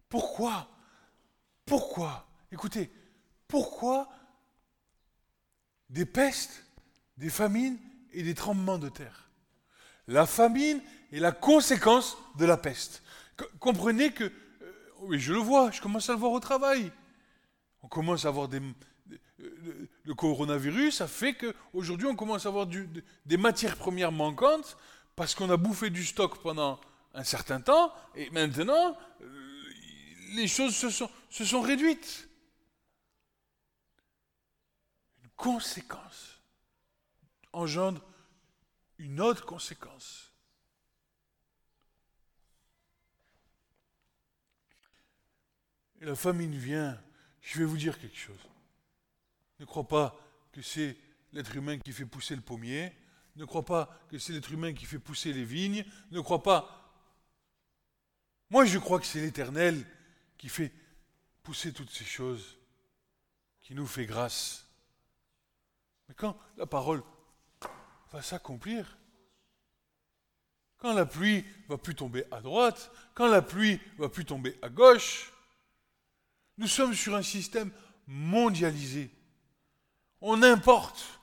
Pourquoi? Pourquoi? Écoutez, pourquoi des pestes, des famines et des tremblements de terre? La famine est la conséquence de la peste. Comprenez que, oui, je le vois, je commence à le voir au travail. On commence à avoir des, le coronavirus a fait qu'aujourd'hui, on commence à avoir des matières premières manquantes parce qu'on a bouffé du stock pendant un certain temps et maintenant, euh, les choses se sont réduites. Une conséquence engendre une autre conséquence. La famine vient, je vais vous dire quelque chose. Ne crois pas que c'est l'être humain qui fait pousser le pommier. Ne crois pas que c'est l'être humain qui fait pousser les vignes. Ne crois pas. Moi, je crois que c'est l'Éternel qui fait pousser toutes ces choses, qui nous fait grâce. Mais quand la parole va s'accomplir, quand la pluie va plus tomber à droite, quand la pluie va plus tomber à gauche, nous sommes sur un système mondialisé. On importe.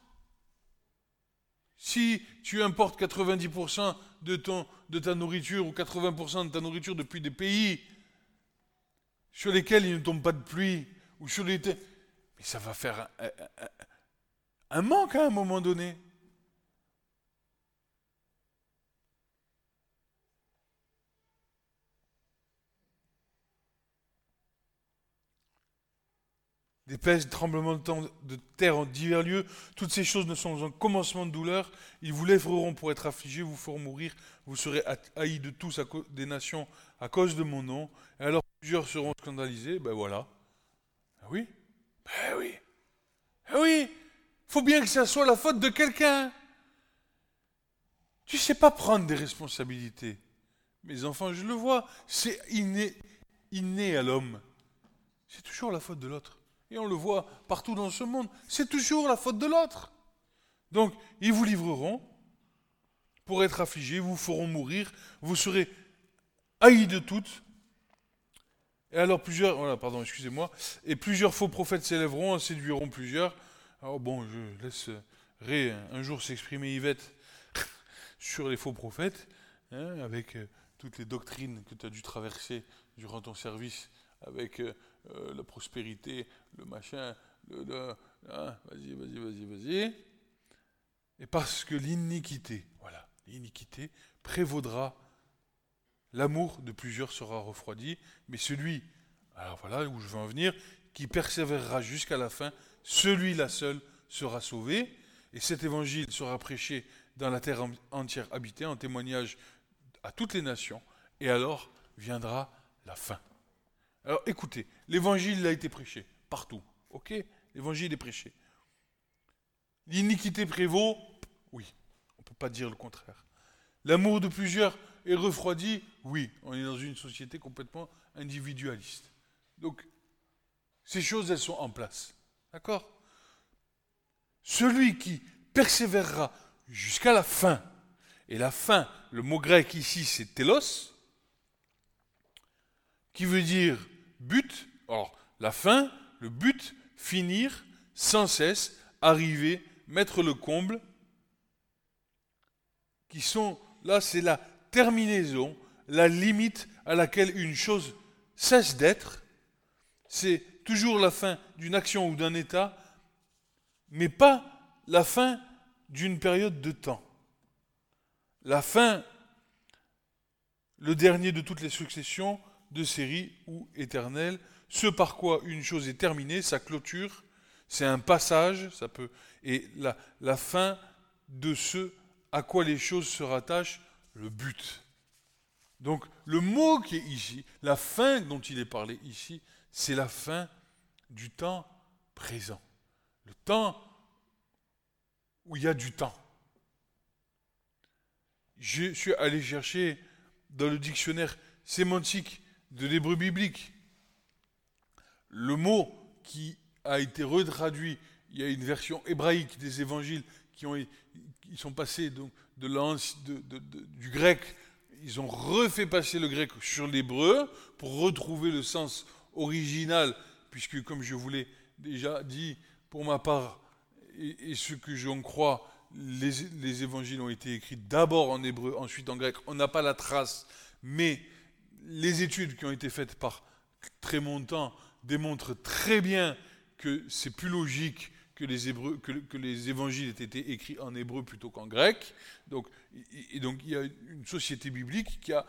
Si tu importes 90% de, ton, de ta nourriture ou 80% de ta nourriture depuis des pays sur lesquels il ne tombe pas de pluie, ou sur les... Mais ça va faire un, un manque à un moment donné. Des pestes, tremblements de, terre en divers lieux. Toutes ces choses ne sont un commencement de douleur. Ils vous lèveront pour être affligés, vous feront mourir. Vous serez haïs de tous des nations à cause de mon nom. Et alors plusieurs seront scandalisés. Ben voilà. Ben oui? Ben oui. Ben oui. faut bien que ça soit la faute de quelqu'un. Tu sais pas prendre des responsabilités. Mes enfants, je le vois, c'est inné, inné à l'homme. C'est toujours la faute de l'autre. Et on le voit partout dans ce monde. C'est toujours la faute de l'autre. Donc, ils vous livreront pour être affligés, vous feront mourir, vous serez haïs de toutes. Et alors plusieurs, voilà, pardon, excusez-moi, et plusieurs faux prophètes s'élèveront, séduiront plusieurs. Alors bon, je laisserai un jour s'exprimer Yvette sur les faux prophètes, hein, avec euh, toutes les doctrines que tu as dû traverser durant ton service, avec euh, la prospérité, le machin, le, hein, vas-y, vas-y, vas-y, vas-y. Et parce que l'iniquité, voilà, l'iniquité prévaudra, l'amour de plusieurs sera refroidi, mais celui, alors voilà où je veux en venir, qui persévérera jusqu'à la fin, celui-là seul sera sauvé, et cet évangile sera prêché dans la terre entière habitée en témoignage à toutes les nations, et alors viendra la fin. Alors écoutez, l'évangile a été prêché partout. Ok? L'évangile est prêché. L'iniquité prévaut Oui, on ne peut pas dire le contraire. L'amour de plusieurs est refroidi Oui, on est dans une société complètement individualiste. Donc, ces choses, elles sont en place. D'accord? Celui qui persévérera jusqu'à la fin, et la fin, le mot grec ici, c'est telos, qui veut dire but. Or, la fin, le but, finir, sans cesse, arriver, mettre le comble, qui sont, là, c'est la terminaison, la limite à laquelle une chose cesse d'être. C'est toujours la fin d'une action ou d'un état, mais pas la fin d'une période de temps. La fin, le dernier de toutes les successions, de série ou éternelle. Ce par quoi une chose est terminée, sa clôture, c'est un passage, ça peut, et la, la fin de ce à quoi les choses se rattachent, le but. Donc le mot qui est ici, la fin dont il est parlé ici, c'est la fin du temps présent. Le temps où il y a du temps. Je suis allé chercher dans le dictionnaire sémantique de l'hébreu biblique. Le mot qui a été retraduit, il y a une version hébraïque des évangiles qui, ont, sont passés donc de, de, du grec, ils ont refait passer le grec sur l'hébreu pour retrouver le sens original, puisque comme je vous l'ai déjà dit, pour ma part, et, ce que j'en crois, les, évangiles ont été écrits d'abord en hébreu, ensuite en grec. On n'a pas la trace, mais les études qui ont été faites par Trémontant démontrent très bien que c'est plus logique que les, que, les évangiles aient été écrits en hébreu plutôt qu'en grec. Donc, et donc il y a une société biblique qui a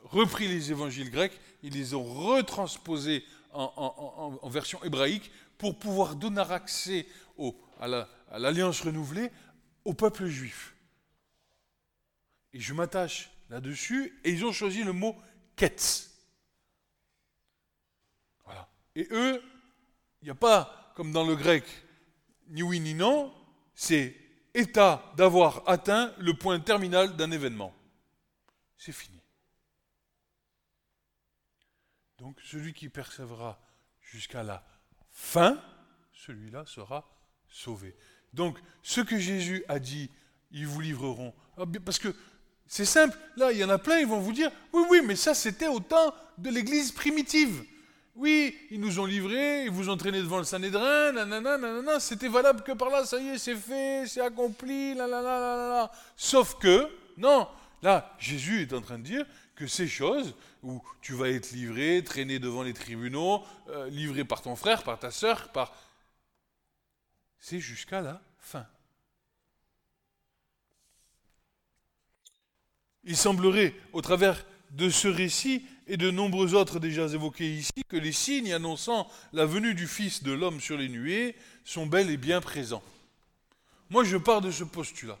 repris les évangiles grecs, ils les ont retransposés en, version hébraïque pour pouvoir donner accès à l'alliance renouvelée au peuple juif. Et je m'attache là-dessus, et ils ont choisi le mot Ketz. Voilà. Et eux, il n'y a pas, comme dans le grec, ni oui ni non, c'est état d'avoir atteint le point terminal d'un événement. C'est fini. Donc celui qui persévérera jusqu'à la fin, celui-là sera sauvé. Donc ce que Jésus a dit, ils vous livreront. Ah, parce que c'est simple. Là, il y en a plein, ils vont vous dire, oui, oui, mais ça, c'était au temps de l'Église primitive. Oui, ils nous ont livrés, ils vous ont traîné devant le Sanhédrin, nanana, nanana, c'était valable que par là, ça y est, c'est fait, c'est accompli, nanana, Sauf que, non, là, Jésus est en train de dire que ces choses, où tu vas être livré, traîné devant les tribunaux, euh, livré par ton frère, par ta sœur, par... C'est jusqu'à la fin. Il semblerait, au travers de ce récit, et de nombreux autres déjà évoqués ici, que les signes annonçant la venue du Fils de l'homme sur les nuées sont bel et bien présents. Moi, je pars de ce postulat.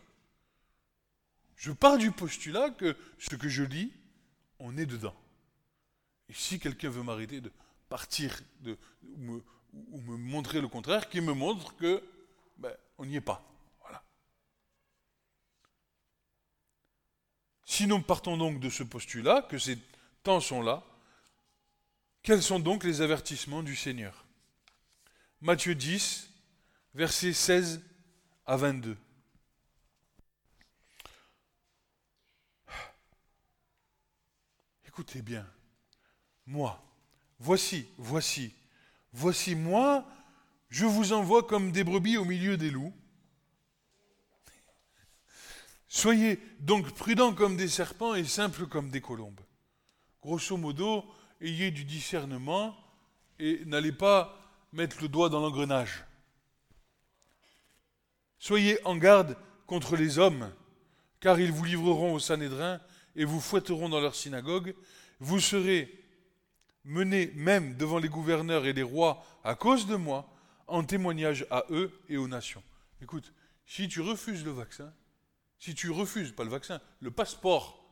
Je pars du postulat que ce que je lis, on est dedans. Et si quelqu'un veut m'arrêter de partir ou, me, montrer le contraire, qu'il me montre que ben, on n'y est pas. Voilà. Sinon, partons donc de ce postulat que ces temps sont là. Quels sont donc les avertissements du Seigneur? Matthieu 10, versets 16 à 22. Écoutez bien, moi, voici, voici, voici moi, je vous envoie comme des brebis au milieu des loups. Soyez donc prudents comme des serpents et simples comme des colombes. Grosso modo, ayez du discernement et n'allez pas mettre le doigt dans l'engrenage. Soyez en garde contre les hommes, car ils vous livreront au Sanhédrin et vous fouetteront dans leur synagogue. Vous serez menés même devant les gouverneurs et les rois à cause de moi, en témoignage à eux et aux nations. Écoute, si tu refuses le vaccin, si tu refuses, pas le vaccin, le passeport,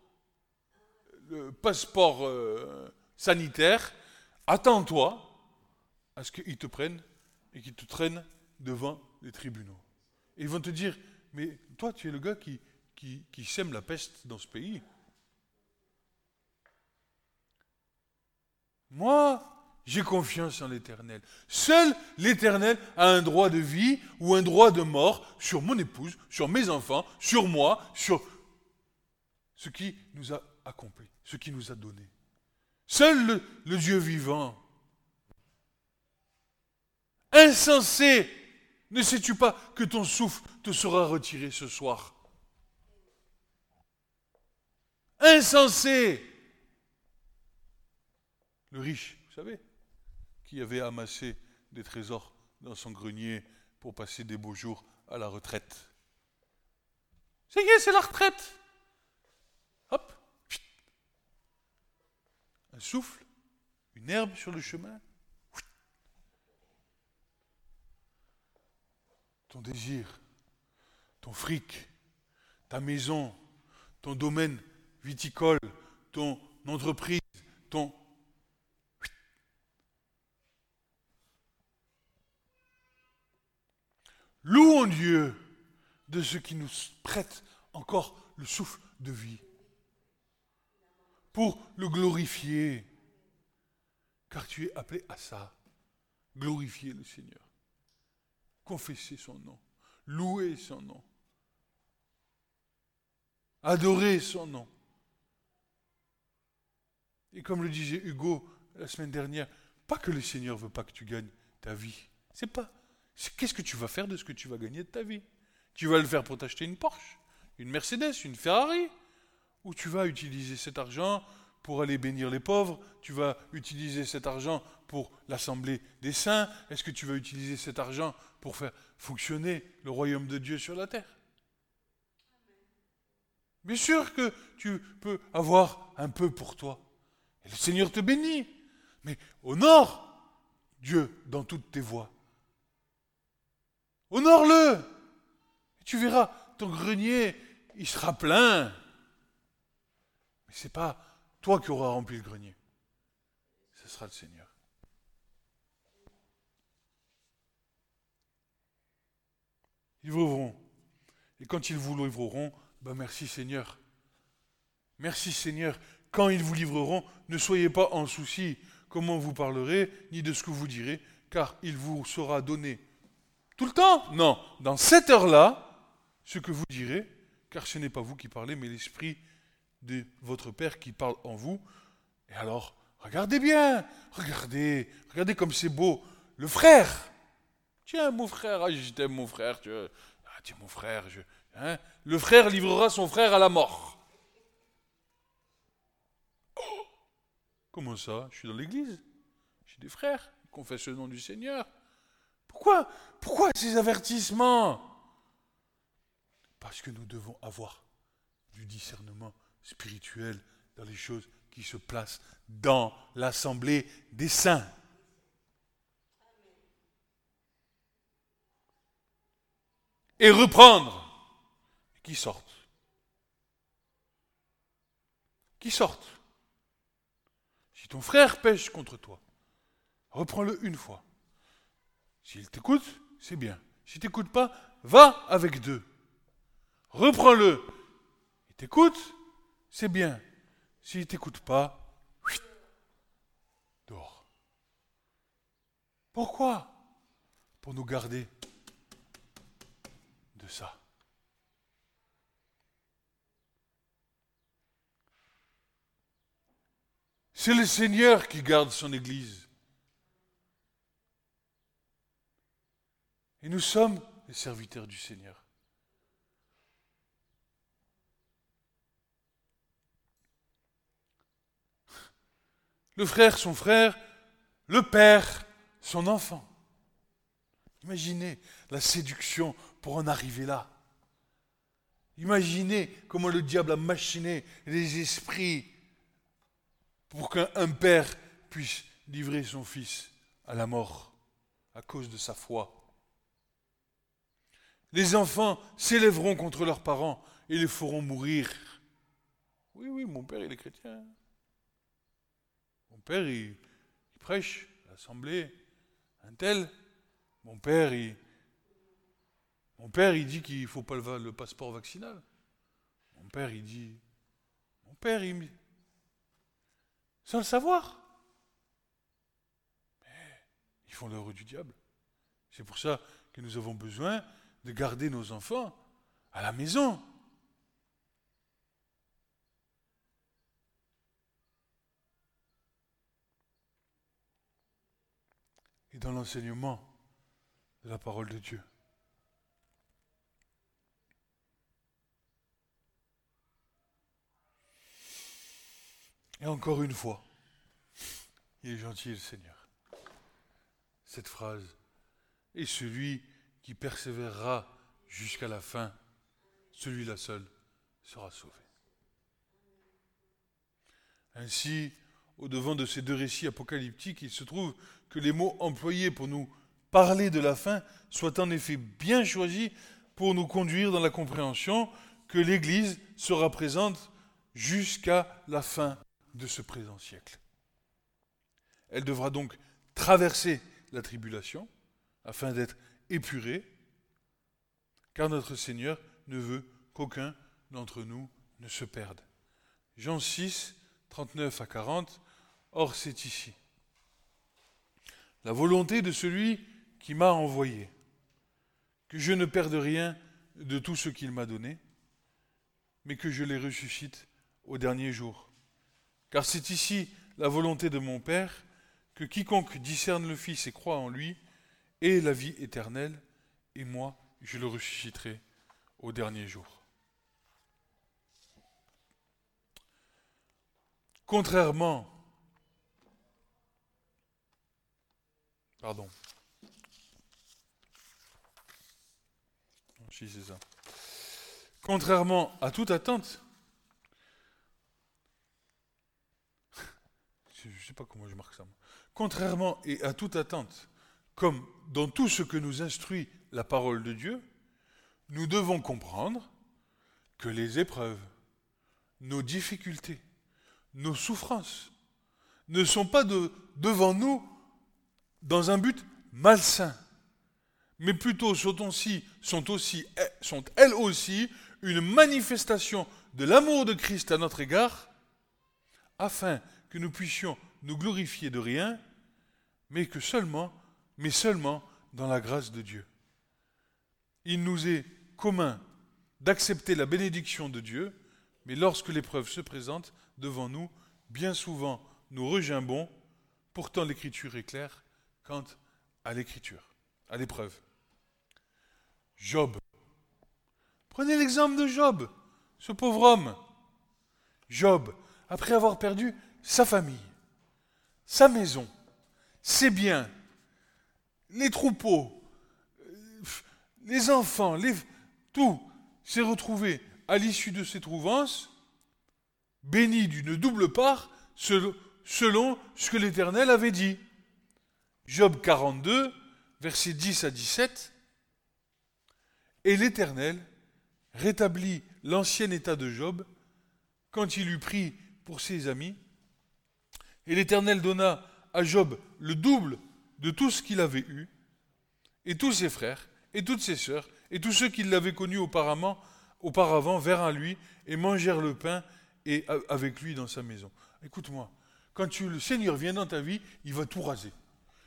le passeport euh, sanitaire, attends-toi à ce qu'ils te prennent et qu'ils te traînent devant les tribunaux. Et ils vont te dire, mais toi, tu es le gars qui, qui, sème la peste dans ce pays. Moi, j'ai confiance en l'Éternel. Seul l'Éternel a un droit de vie ou un droit de mort sur mon épouse, sur mes enfants, sur moi, sur ce qui nous a accompli, ce qui nous a donné. Seul le Dieu vivant. Insensé ne sais-tu pas que ton souffle te sera retiré ce soir? Insensé Le riche, vous savez, qui avait amassé des trésors dans son grenier pour passer des beaux jours à la retraite. Ça y est, c'est la retraite. Hop. Un souffle, une herbe sur le chemin, ton désir, ton fric, ta maison, ton domaine viticole, ton entreprise, ton... Louons Dieu de ce qui nous prête encore le souffle de vie pour le glorifier, car tu es appelé à ça, glorifier le Seigneur confesser son nom, louer son nom, adorer son nom. Et comme le disait Hugo la semaine dernière, pas que le Seigneur veut pas que tu gagnes ta vie. C'est pas. Qu'est-ce que tu vas faire de ce que tu vas gagner de ta vie? Tu vas le faire pour t'acheter une Porsche, une Mercedes, une Ferrari? Ou tu vas utiliser cet argent pour aller bénir les pauvres? Tu vas utiliser cet argent pour l'assemblée des saints? Est-ce que tu vas utiliser cet argent pour faire fonctionner le royaume de Dieu sur la terre? Bien sûr que tu peux avoir un peu pour toi. Et le Seigneur te bénit. Mais honore Dieu dans toutes tes voies. Honore-le. Tu verras, ton grenier, il sera plein. Mais ce n'est pas toi qui auras rempli le grenier. Ce sera le Seigneur. Ils livreront. Et quand ils vous livreront, ben merci Seigneur. Merci Seigneur. Quand ils vous livreront, ne soyez pas en souci comment vous parlerez, ni de ce que vous direz, car il vous sera donné le temps Non, dans cette heure-là, ce que vous direz, car ce n'est pas vous qui parlez, mais l'Esprit de votre Père qui parle en vous. Et alors, regardez bien, regardez, regardez comme c'est beau. Le frère, Tiens, mon frère, ah, je t'aime, mon frère. Ah, tiens, mon frère. Je, hein. Le frère livrera son frère à la mort. Oh, comment ça? Je suis dans l'église? J'ai des frères. Ils confessent le nom du Seigneur. Pourquoi Pourquoi ces avertissements? Parce que nous devons avoir du discernement spirituel dans les choses qui se place dans l'assemblée des saints. Et reprendre. Qui sortent? Qui sortent? Si ton frère pêche contre toi, reprends-le une fois. S'il t'écoute, c'est bien. S'il t'écoute pas, va avec deux. Reprends-le. Il t'écoute, c'est bien. S'il ne t'écoute pas, dehors. Pourquoi? Pour nous garder de ça. C'est le Seigneur qui garde son Église. Et nous sommes les serviteurs du Seigneur. Le frère, son frère, le père, son enfant. Imaginez la séduction pour en arriver là. Imaginez comment le diable a machiné les esprits pour qu'un père puisse livrer son fils à la mort à cause de sa foi. Les enfants s'élèveront contre leurs parents et les feront mourir. Oui, oui, mon père, il est chrétien. Mon père, il, prêche l'assemblée, un tel. Mon père, il, mon père, il dit qu'il ne faut pas le, passeport vaccinal. Mon père, il dit, mon père, il, sans le savoir. Mais ils font l'heure du diable. C'est pour ça que nous avons besoin de garder nos enfants à la maison. Et dans l'enseignement de la parole de Dieu. Et encore une fois, il est gentil le Seigneur. Cette phrase est celui qui persévérera jusqu'à la fin, celui-là seul sera sauvé. Ainsi, au devant de ces deux récits apocalyptiques, il se trouve que les mots employés pour nous parler de la fin soient en effet bien choisis pour nous conduire dans la compréhension que l'Église sera présente jusqu'à la fin de ce présent siècle. Elle devra donc traverser la tribulation afin d'être épuré, car notre Seigneur ne veut qu'aucun d'entre nous ne se perde. Jean 6, 39 à 40, Or c'est ici. La volonté de celui qui m'a envoyé, que je ne perde rien de tout ce qu'il m'a donné, mais que je les ressuscite au dernier jour. Car c'est ici la volonté de mon Père, que quiconque discerne le Fils et croit en lui et la vie éternelle, et moi, je le ressusciterai au dernier jour. Contrairement, pardon, c'est ça. Contrairement à toute attente, je ne sais pas comment je marque ça. Contrairement et à toute attente, comme dans tout ce que nous instruit la parole de Dieu, nous devons comprendre que les épreuves, nos difficultés, nos souffrances ne sont pas devant nous dans un but malsain, mais plutôt sont aussi, sont sont elles aussi une manifestation de l'amour de Christ à notre égard, afin que nous puissions nous glorifier de rien, mais que seulement mais seulement dans la grâce de Dieu. Il nous est commun d'accepter la bénédiction de Dieu, mais lorsque l'épreuve se présente devant nous, bien souvent nous regimbons, pourtant l'écriture est claire quant à l'écriture, à l'épreuve. Job. Prenez l'exemple de Job, ce pauvre homme. Job, après avoir perdu sa famille, sa maison, ses biens, les troupeaux, les enfants, tout s'est retrouvé à l'issue de ces trouvances, béni d'une double part, selon ce que l'Éternel avait dit. Job 42, versets 10 à 17. Et l'Éternel rétablit l'ancien état de Job quand il eut pris pour ses amis. Et l'Éternel donna à Job le double de tout ce qu'il avait eu, et tous ses frères, et toutes ses sœurs, et tous ceux qui l'avaient connu auparavant, auparavant vinrent à lui et mangèrent le pain et avec lui dans sa maison. Écoute-moi, quand le Seigneur vient dans ta vie, il va tout raser.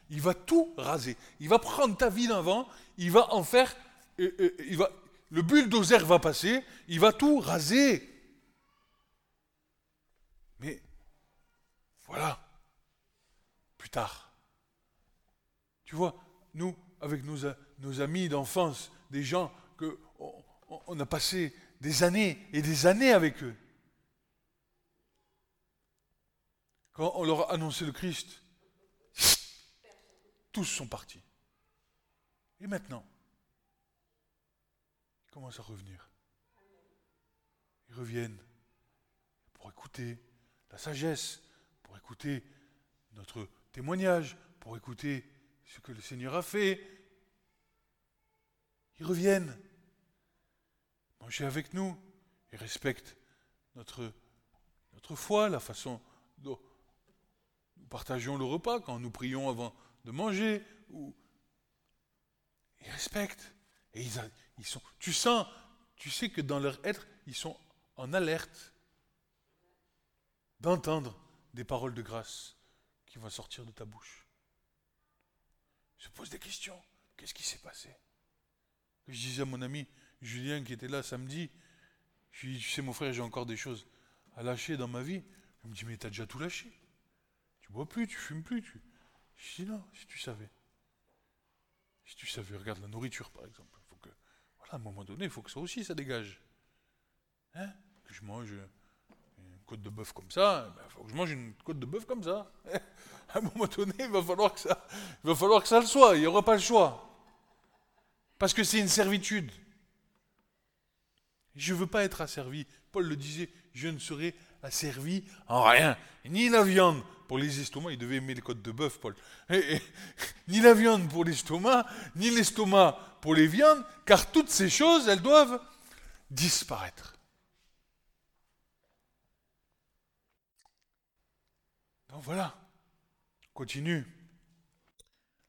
Il va tout raser. Il va prendre ta vie d'avant, il va en faire, il va, le bulldozer va passer, il va tout raser. Mais voilà, plus tard. Tu vois, nous, avec nos, amis d'enfance, des gens que on a passé des années et des années avec eux. Quand on leur a annoncé le Christ, tous sont partis. Et maintenant, ils commencent à revenir. Ils reviennent pour écouter la sagesse, pour écouter notre témoignage, pour écouter ce que le Seigneur a fait. Ils reviennent manger avec nous. Ils respectent notre, foi, la façon dont nous partageons le repas, quand nous prions avant de manger. Ou... Ils respectent. Et ils, ils sont. Tu sens, tu sais que dans leur être, ils sont en alerte d'entendre des paroles de grâce qui vont sortir de ta bouche. Je pose des questions. Qu'est-ce qui s'est passé? Je disais à mon ami Julien qui était là samedi, je lui dis, tu sais mon frère, j'ai encore des choses à lâcher dans ma vie. Il me dit, mais t'as déjà tout lâché. Tu bois plus, tu fumes plus. Tu... Je dis non, si tu savais. Si tu savais, regarde la nourriture par exemple. Faut que, voilà, à un moment donné, il faut que ça aussi, ça dégage. Hein? Que je mange côte de bœuf comme ça, il ben, faut que je mange une côte de bœuf comme ça. à un moment donné, il va falloir que ça, il va falloir que ça le soit. Il n'y aura pas le choix. Parce que c'est une servitude. Je ne veux pas être asservi. Paul le disait, je ne serai asservi en rien. Ni la viande pour les estomacs, il devait aimer les côtes de bœuf, Paul. ni la viande pour l'estomac, ni l'estomac pour les viandes, car toutes ces choses, elles doivent disparaître. Donc voilà, continue.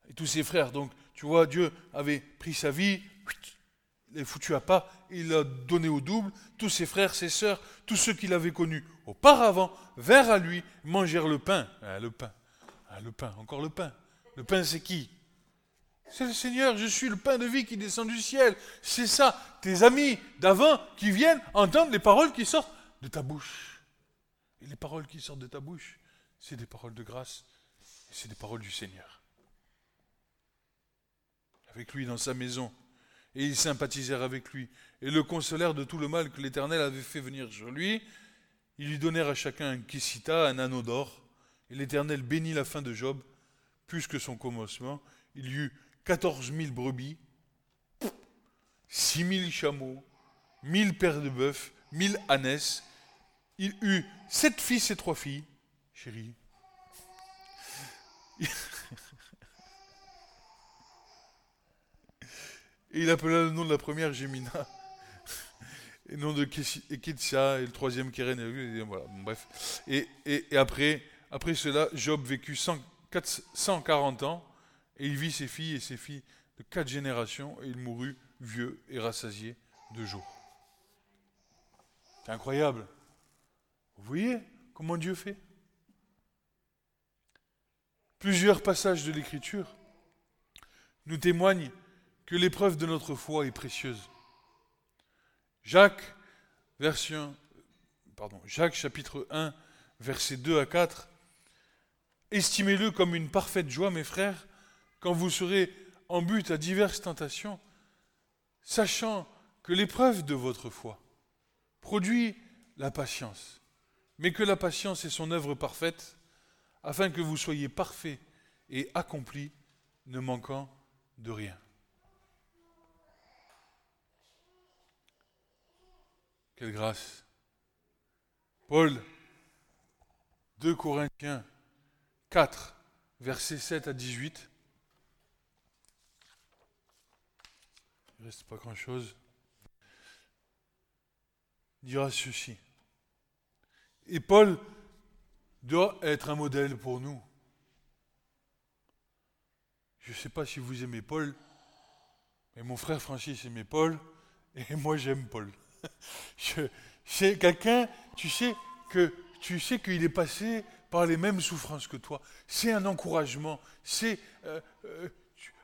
Et tous ses frères, donc tu vois, Dieu avait pris sa vie, il l'a foutu à pas, il l'a donné au double. Tous ses frères, ses sœurs, tous ceux qu'il avait connus auparavant, vers à lui, mangèrent le pain. Ah, le pain. Ah, le pain, encore le pain. Le pain, c'est qui? C'est le Seigneur, je suis le pain de vie qui descend du ciel. C'est ça, tes amis d'avant qui viennent entendre les paroles qui sortent de ta bouche. Et les paroles qui sortent de ta bouche, c'est des paroles de grâce, c'est des paroles du Seigneur. Avec lui dans sa maison, et ils sympathisèrent avec lui, et le consolèrent de tout le mal que l'Éternel avait fait venir sur lui. Ils lui donnèrent à chacun un kissita, un anneau d'or, et l'Éternel bénit la fin de Job, plus que son commencement. Il y eut quatorze mille brebis, six mille chameaux, mille paires de bœufs, mille ânesses. Il eut sept fils et trois filles, chérie. Et il appela le nom de la première Gemina. Et le nom de Ekitsa, et le troisième Keren. Et voilà, bref. Et, et, après, après cela, Job vécut 140 ans, et il vit ses filles et ses filles de quatre générations, et il mourut vieux et rassasié de jours. C'est incroyable. Vous voyez comment Dieu fait? Plusieurs passages de l'Écriture nous témoignent que l'épreuve de notre foi est précieuse. Jacques, chapitre 1, versets 2 à 4. Estimez-le comme une parfaite joie, mes frères, quand vous serez en but à diverses tentations, sachant que l'épreuve de votre foi produit la patience, mais que la patience est son œuvre parfaite, afin que vous soyez parfaits et accomplis, ne manquant de rien. Quelle grâce. Paul 2 Corinthiens 4, versets 7 à 18. Il ne reste pas grand-chose. dira ceci. Et Paul doit être un modèle pour nous. Je ne sais pas si vous aimez Paul, mais mon frère Francis aimait Paul, et moi j'aime Paul. C'est quelqu'un, tu sais, que tu sais qu'il est passé par les mêmes souffrances que toi. C'est un encouragement. C'est euh, euh,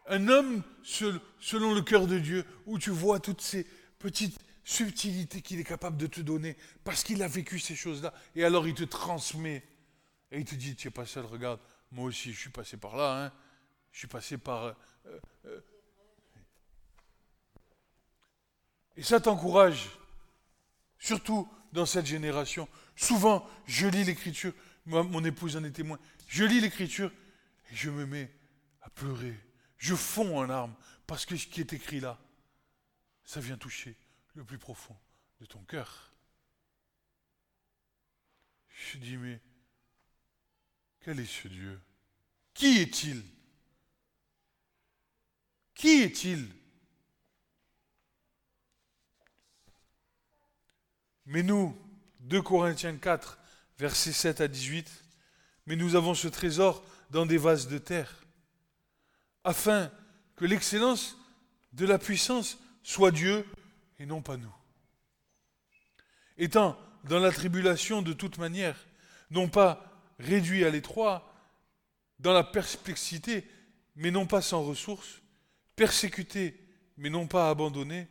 un homme selon le cœur de Dieu, où tu vois toutes ces petites subtilités qu'il est capable de te donner, parce qu'il a vécu ces choses-là. Et alors il te transmet. Et il te dit, tu n'es pas seul, regarde, moi aussi je suis passé par là. Hein. Je suis passé par... Euh, et ça t'encourage, surtout dans cette génération. Souvent, je lis l'écriture, mon épouse en est témoin, je lis l'écriture et je me mets à pleurer. Je fonds en larmes parce que ce qui est écrit là, ça vient toucher le plus profond de ton cœur. Je dis, mais quel est ce Dieu? Qui est-il? Qui est-il? Mais nous, 2 Corinthiens 4, versets 7 à 18, mais nous avons ce trésor dans des vases de terre, afin que l'excellence de la puissance soit Dieu et non pas nous. Étant dans la tribulation de toute manière, non pas réduit à l'étroit, dans la perplexité, mais non pas sans ressources, persécuté, mais non pas abandonné,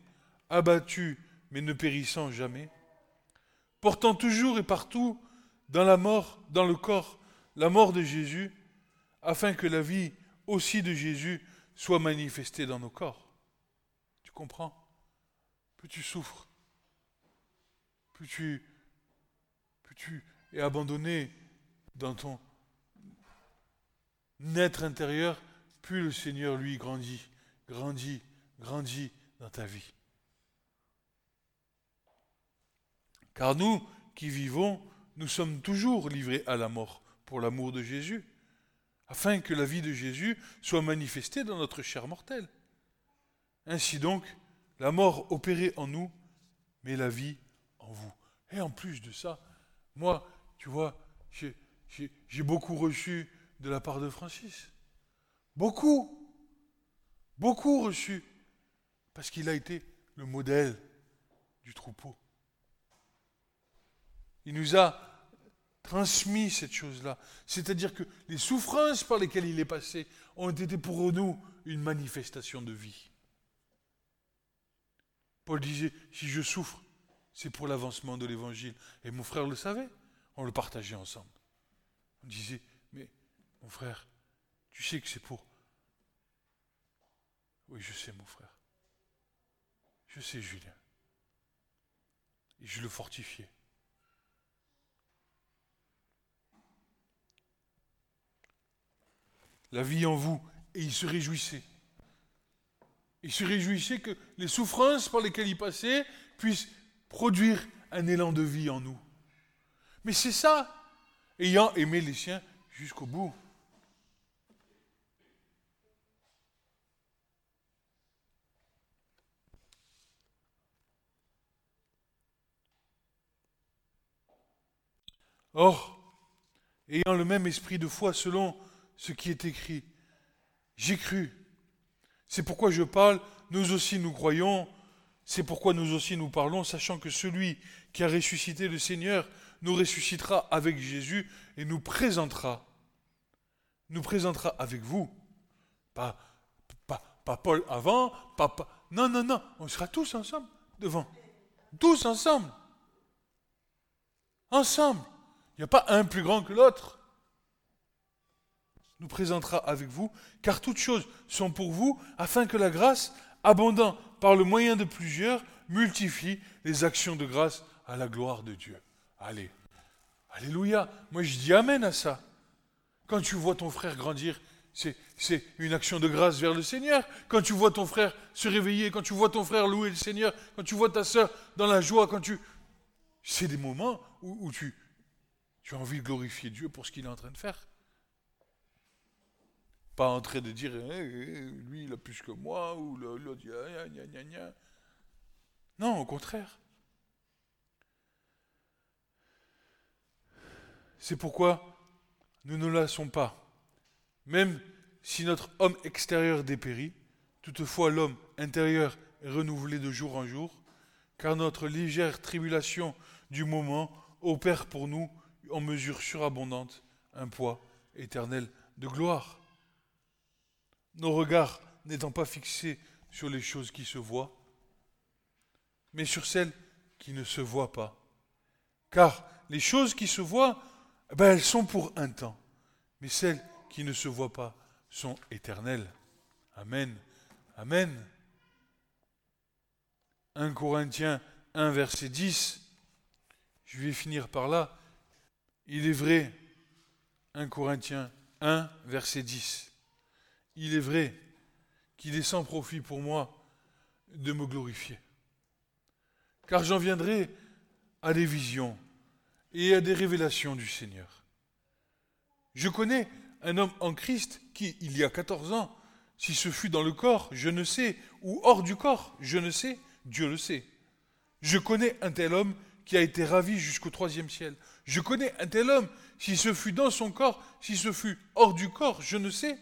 abattu, mais ne périssant jamais, portant toujours et partout dans la mort, dans le corps, la mort de Jésus, afin que la vie aussi de Jésus soit manifestée dans nos corps. Tu comprends? Plus tu souffres, plus tu, plus tu es abandonné dans ton être intérieur, plus le Seigneur, lui, grandit, grandit, grandit dans ta vie. Car nous qui vivons, nous sommes toujours livrés à la mort pour l'amour de Jésus, afin que la vie de Jésus soit manifestée dans notre chair mortelle. Ainsi donc, la mort opérait en nous, mais la vie en vous. Et en plus de ça, moi, tu vois, j'ai beaucoup reçu de la part de Francis. Beaucoup. Beaucoup reçu. Parce qu'il a été le modèle du troupeau. Il nous a transmis cette chose-là. C'est-à-dire que les souffrances par lesquelles il est passé ont été pour nous une manifestation de vie. Paul disait, si je souffre, c'est pour l'avancement de l'évangile. Et mon frère le savait, on le partageait ensemble. On disait, mais mon frère, tu sais que c'est pour... Oui, je sais, mon frère. Je sais, Julien. Et je le fortifiais. la vie en vous, et il se réjouissait. Il se réjouissait que les souffrances par lesquelles il passait puissent produire un élan de vie en nous. Mais c'est ça, ayant aimé les siens jusqu'au bout. Or, ayant le même esprit de foi selon ce qui est écrit. J'ai cru. C'est pourquoi je parle, nous aussi nous croyons, c'est pourquoi nous aussi nous parlons, sachant que celui qui a ressuscité le Seigneur nous ressuscitera avec Jésus et nous présentera, nous présentera avec vous. Pas, pas, pas Paul avant, pas, non, non, non, on sera tous ensemble devant. Tous ensemble. Ensemble. Il n'y a pas un plus grand que l'autre nous présentera avec vous, car toutes choses sont pour vous, afin que la grâce, abondant par le moyen de plusieurs, multifie les actions de grâce à la gloire de Dieu. Allez, alléluia. Moi je dis Amen à ça. Quand tu vois ton frère grandir, c'est, une action de grâce vers le Seigneur. Quand tu vois ton frère se réveiller, quand tu vois ton frère louer le Seigneur, quand tu vois ta soeur dans la joie, quand tu... C'est des moments où, où tu, Tu as envie de glorifier Dieu pour ce qu'il est en train de faire. Pas en train de dire, eh, eh, lui, il a plus que moi, ou l'autre, gna, gna, gna, gna. Non, au contraire. C'est pourquoi nous ne lassons pas. Même si notre homme extérieur dépérit, toutefois l'homme intérieur est renouvelé de jour en jour, car notre légère tribulation du moment opère pour nous en mesure surabondante un poids éternel de gloire. Nos regards n'étant pas fixés sur les choses qui se voient, mais sur celles qui ne se voient pas. Car les choses qui se voient, ben, elles sont pour un temps, mais celles qui ne se voient pas sont éternelles. Amen. Amen. 1 Corinthiens 1, verset 10. Je vais finir par là. Il est vrai, 1 Corinthiens 1, verset 10. Il est vrai qu'il est sans profit pour moi de me glorifier. Car j'en viendrai à des visions et à des révélations du Seigneur. Je connais un homme en Christ qui, il y a 14 ans, si ce fut dans le corps, je ne sais, ou hors du corps, je ne sais, Dieu le sait. Je connais un tel homme qui a été ravi jusqu'au troisième ciel. Je connais un tel homme, si ce fut dans son corps, si ce fut hors du corps, je ne sais.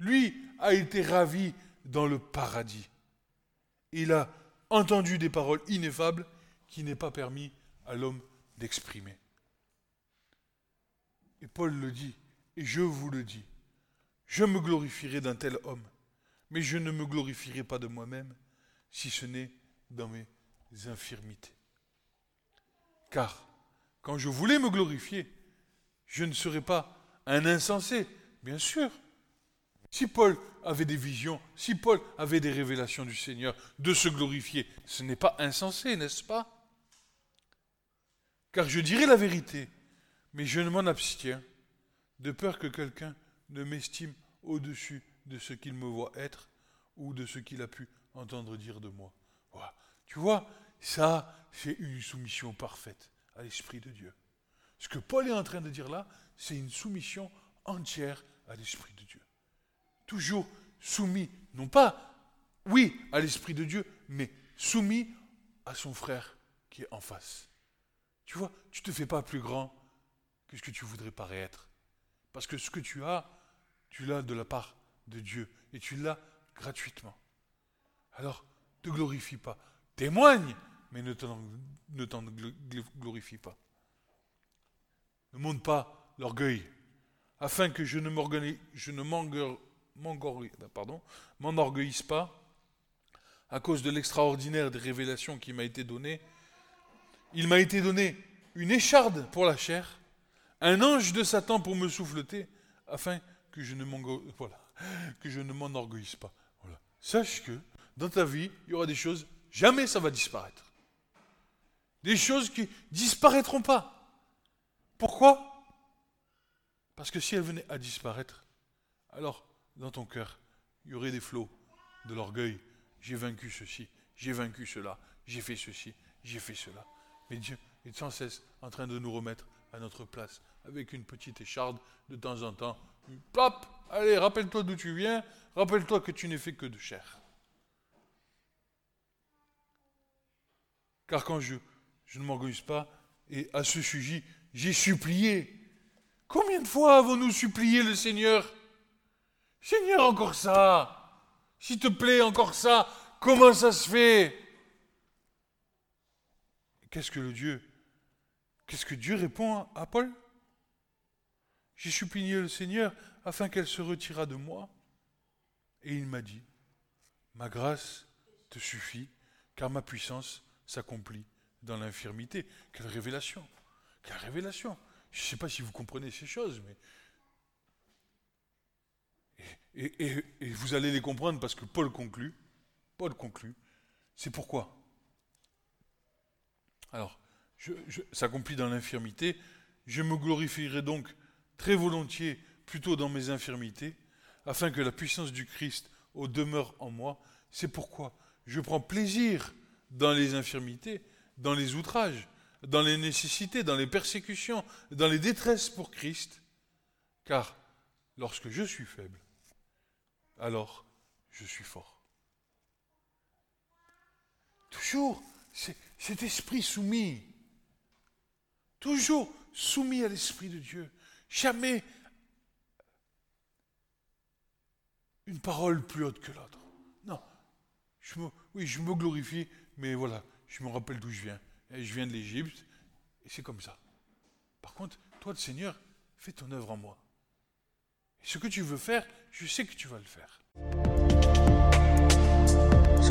Lui a été ravi dans le paradis. Il a entendu des paroles ineffables qui n'est pas permis à l'homme d'exprimer. Et Paul le dit, et je vous le dis, je me glorifierai d'un tel homme, mais je ne me glorifierai pas de moi-même, si ce n'est dans mes infirmités. Car quand je voulais me glorifier, je ne serais pas un insensé, bien sûr. Si Paul avait des visions, si Paul avait des révélations du Seigneur, de se glorifier, ce n'est pas insensé, n'est-ce pas? Car je dirai la vérité, mais je ne m'en abstiens, de peur que quelqu'un ne m'estime au-dessus de ce qu'il me voit être ou de ce qu'il a pu entendre dire de moi. Tu vois, ça, c'est une soumission parfaite à l'Esprit de Dieu. Ce que Paul est en train de dire là, c'est une soumission entière à l'Esprit de Dieu. Toujours soumis, non pas, oui, à l'Esprit de Dieu, mais soumis à son frère qui est en face. Tu vois, tu ne te fais pas plus grand que ce que tu voudrais paraître. Parce que ce que tu as, tu l'as de la part de Dieu et tu l'as gratuitement. Alors, ne glorifie pas. Témoigne, mais ne t'en, glorifie pas. Ne monte pas l'orgueil, afin que je ne, je ne m'enorgueillisse pas à cause de l'extraordinaire des révélations qui m'a été donnée. Il m'a été donné une écharde pour la chair, un ange de Satan pour me souffleter, afin que je ne, m'enorgueillisse pas. Sache que dans ta vie, il y aura des choses, jamais ça va disparaître. Des choses qui disparaîtront pas. Pourquoi? Parce que si elles venaient à disparaître, alors dans ton cœur, il y aurait des flots de l'orgueil. J'ai vaincu ceci, j'ai vaincu cela, j'ai fait ceci, j'ai fait cela. Mais Dieu est sans cesse en train de nous remettre à notre place avec une petite écharde de temps en temps. Pop Allez, rappelle-toi d'où tu viens, rappelle-toi que tu n'es fait que de chair. Car quand je, je ne m'orgueille pas, et à ce sujet, j'ai supplié. Combien de fois avons-nous supplié le Seigneur? Seigneur, encore ça S'il te plaît, encore ça Comment ça se fait? Qu'est-ce que le Dieu? Qu'est-ce que Dieu répond à Paul? J'ai supplié le Seigneur afin qu'elle se retirât de moi. Et il m'a dit, ma grâce te suffit, car ma puissance s'accomplit dans l'infirmité. Quelle révélation Quelle révélation Je ne sais pas si vous comprenez ces choses, mais... Et, vous allez les comprendre parce que Paul conclut. Paul conclut. C'est pourquoi? Alors, je, s'accomplit dans l'infirmité. Je me glorifierai donc très volontiers plutôt dans mes infirmités, afin que la puissance du Christ demeure en moi. C'est pourquoi je prends plaisir dans les infirmités, dans les outrages, dans les nécessités, dans les persécutions, dans les détresses pour Christ, car lorsque je suis faible, alors je suis fort. Toujours cet esprit soumis, toujours soumis à l'Esprit de Dieu, jamais une parole plus haute que l'autre. Non, oui, je me glorifie, mais voilà, je me rappelle d'où je viens. Je viens de l'Égypte, et c'est comme ça. Par contre, toi, Seigneur, fais ton œuvre en moi. Et ce que tu veux faire, je sais que tu vas le faire.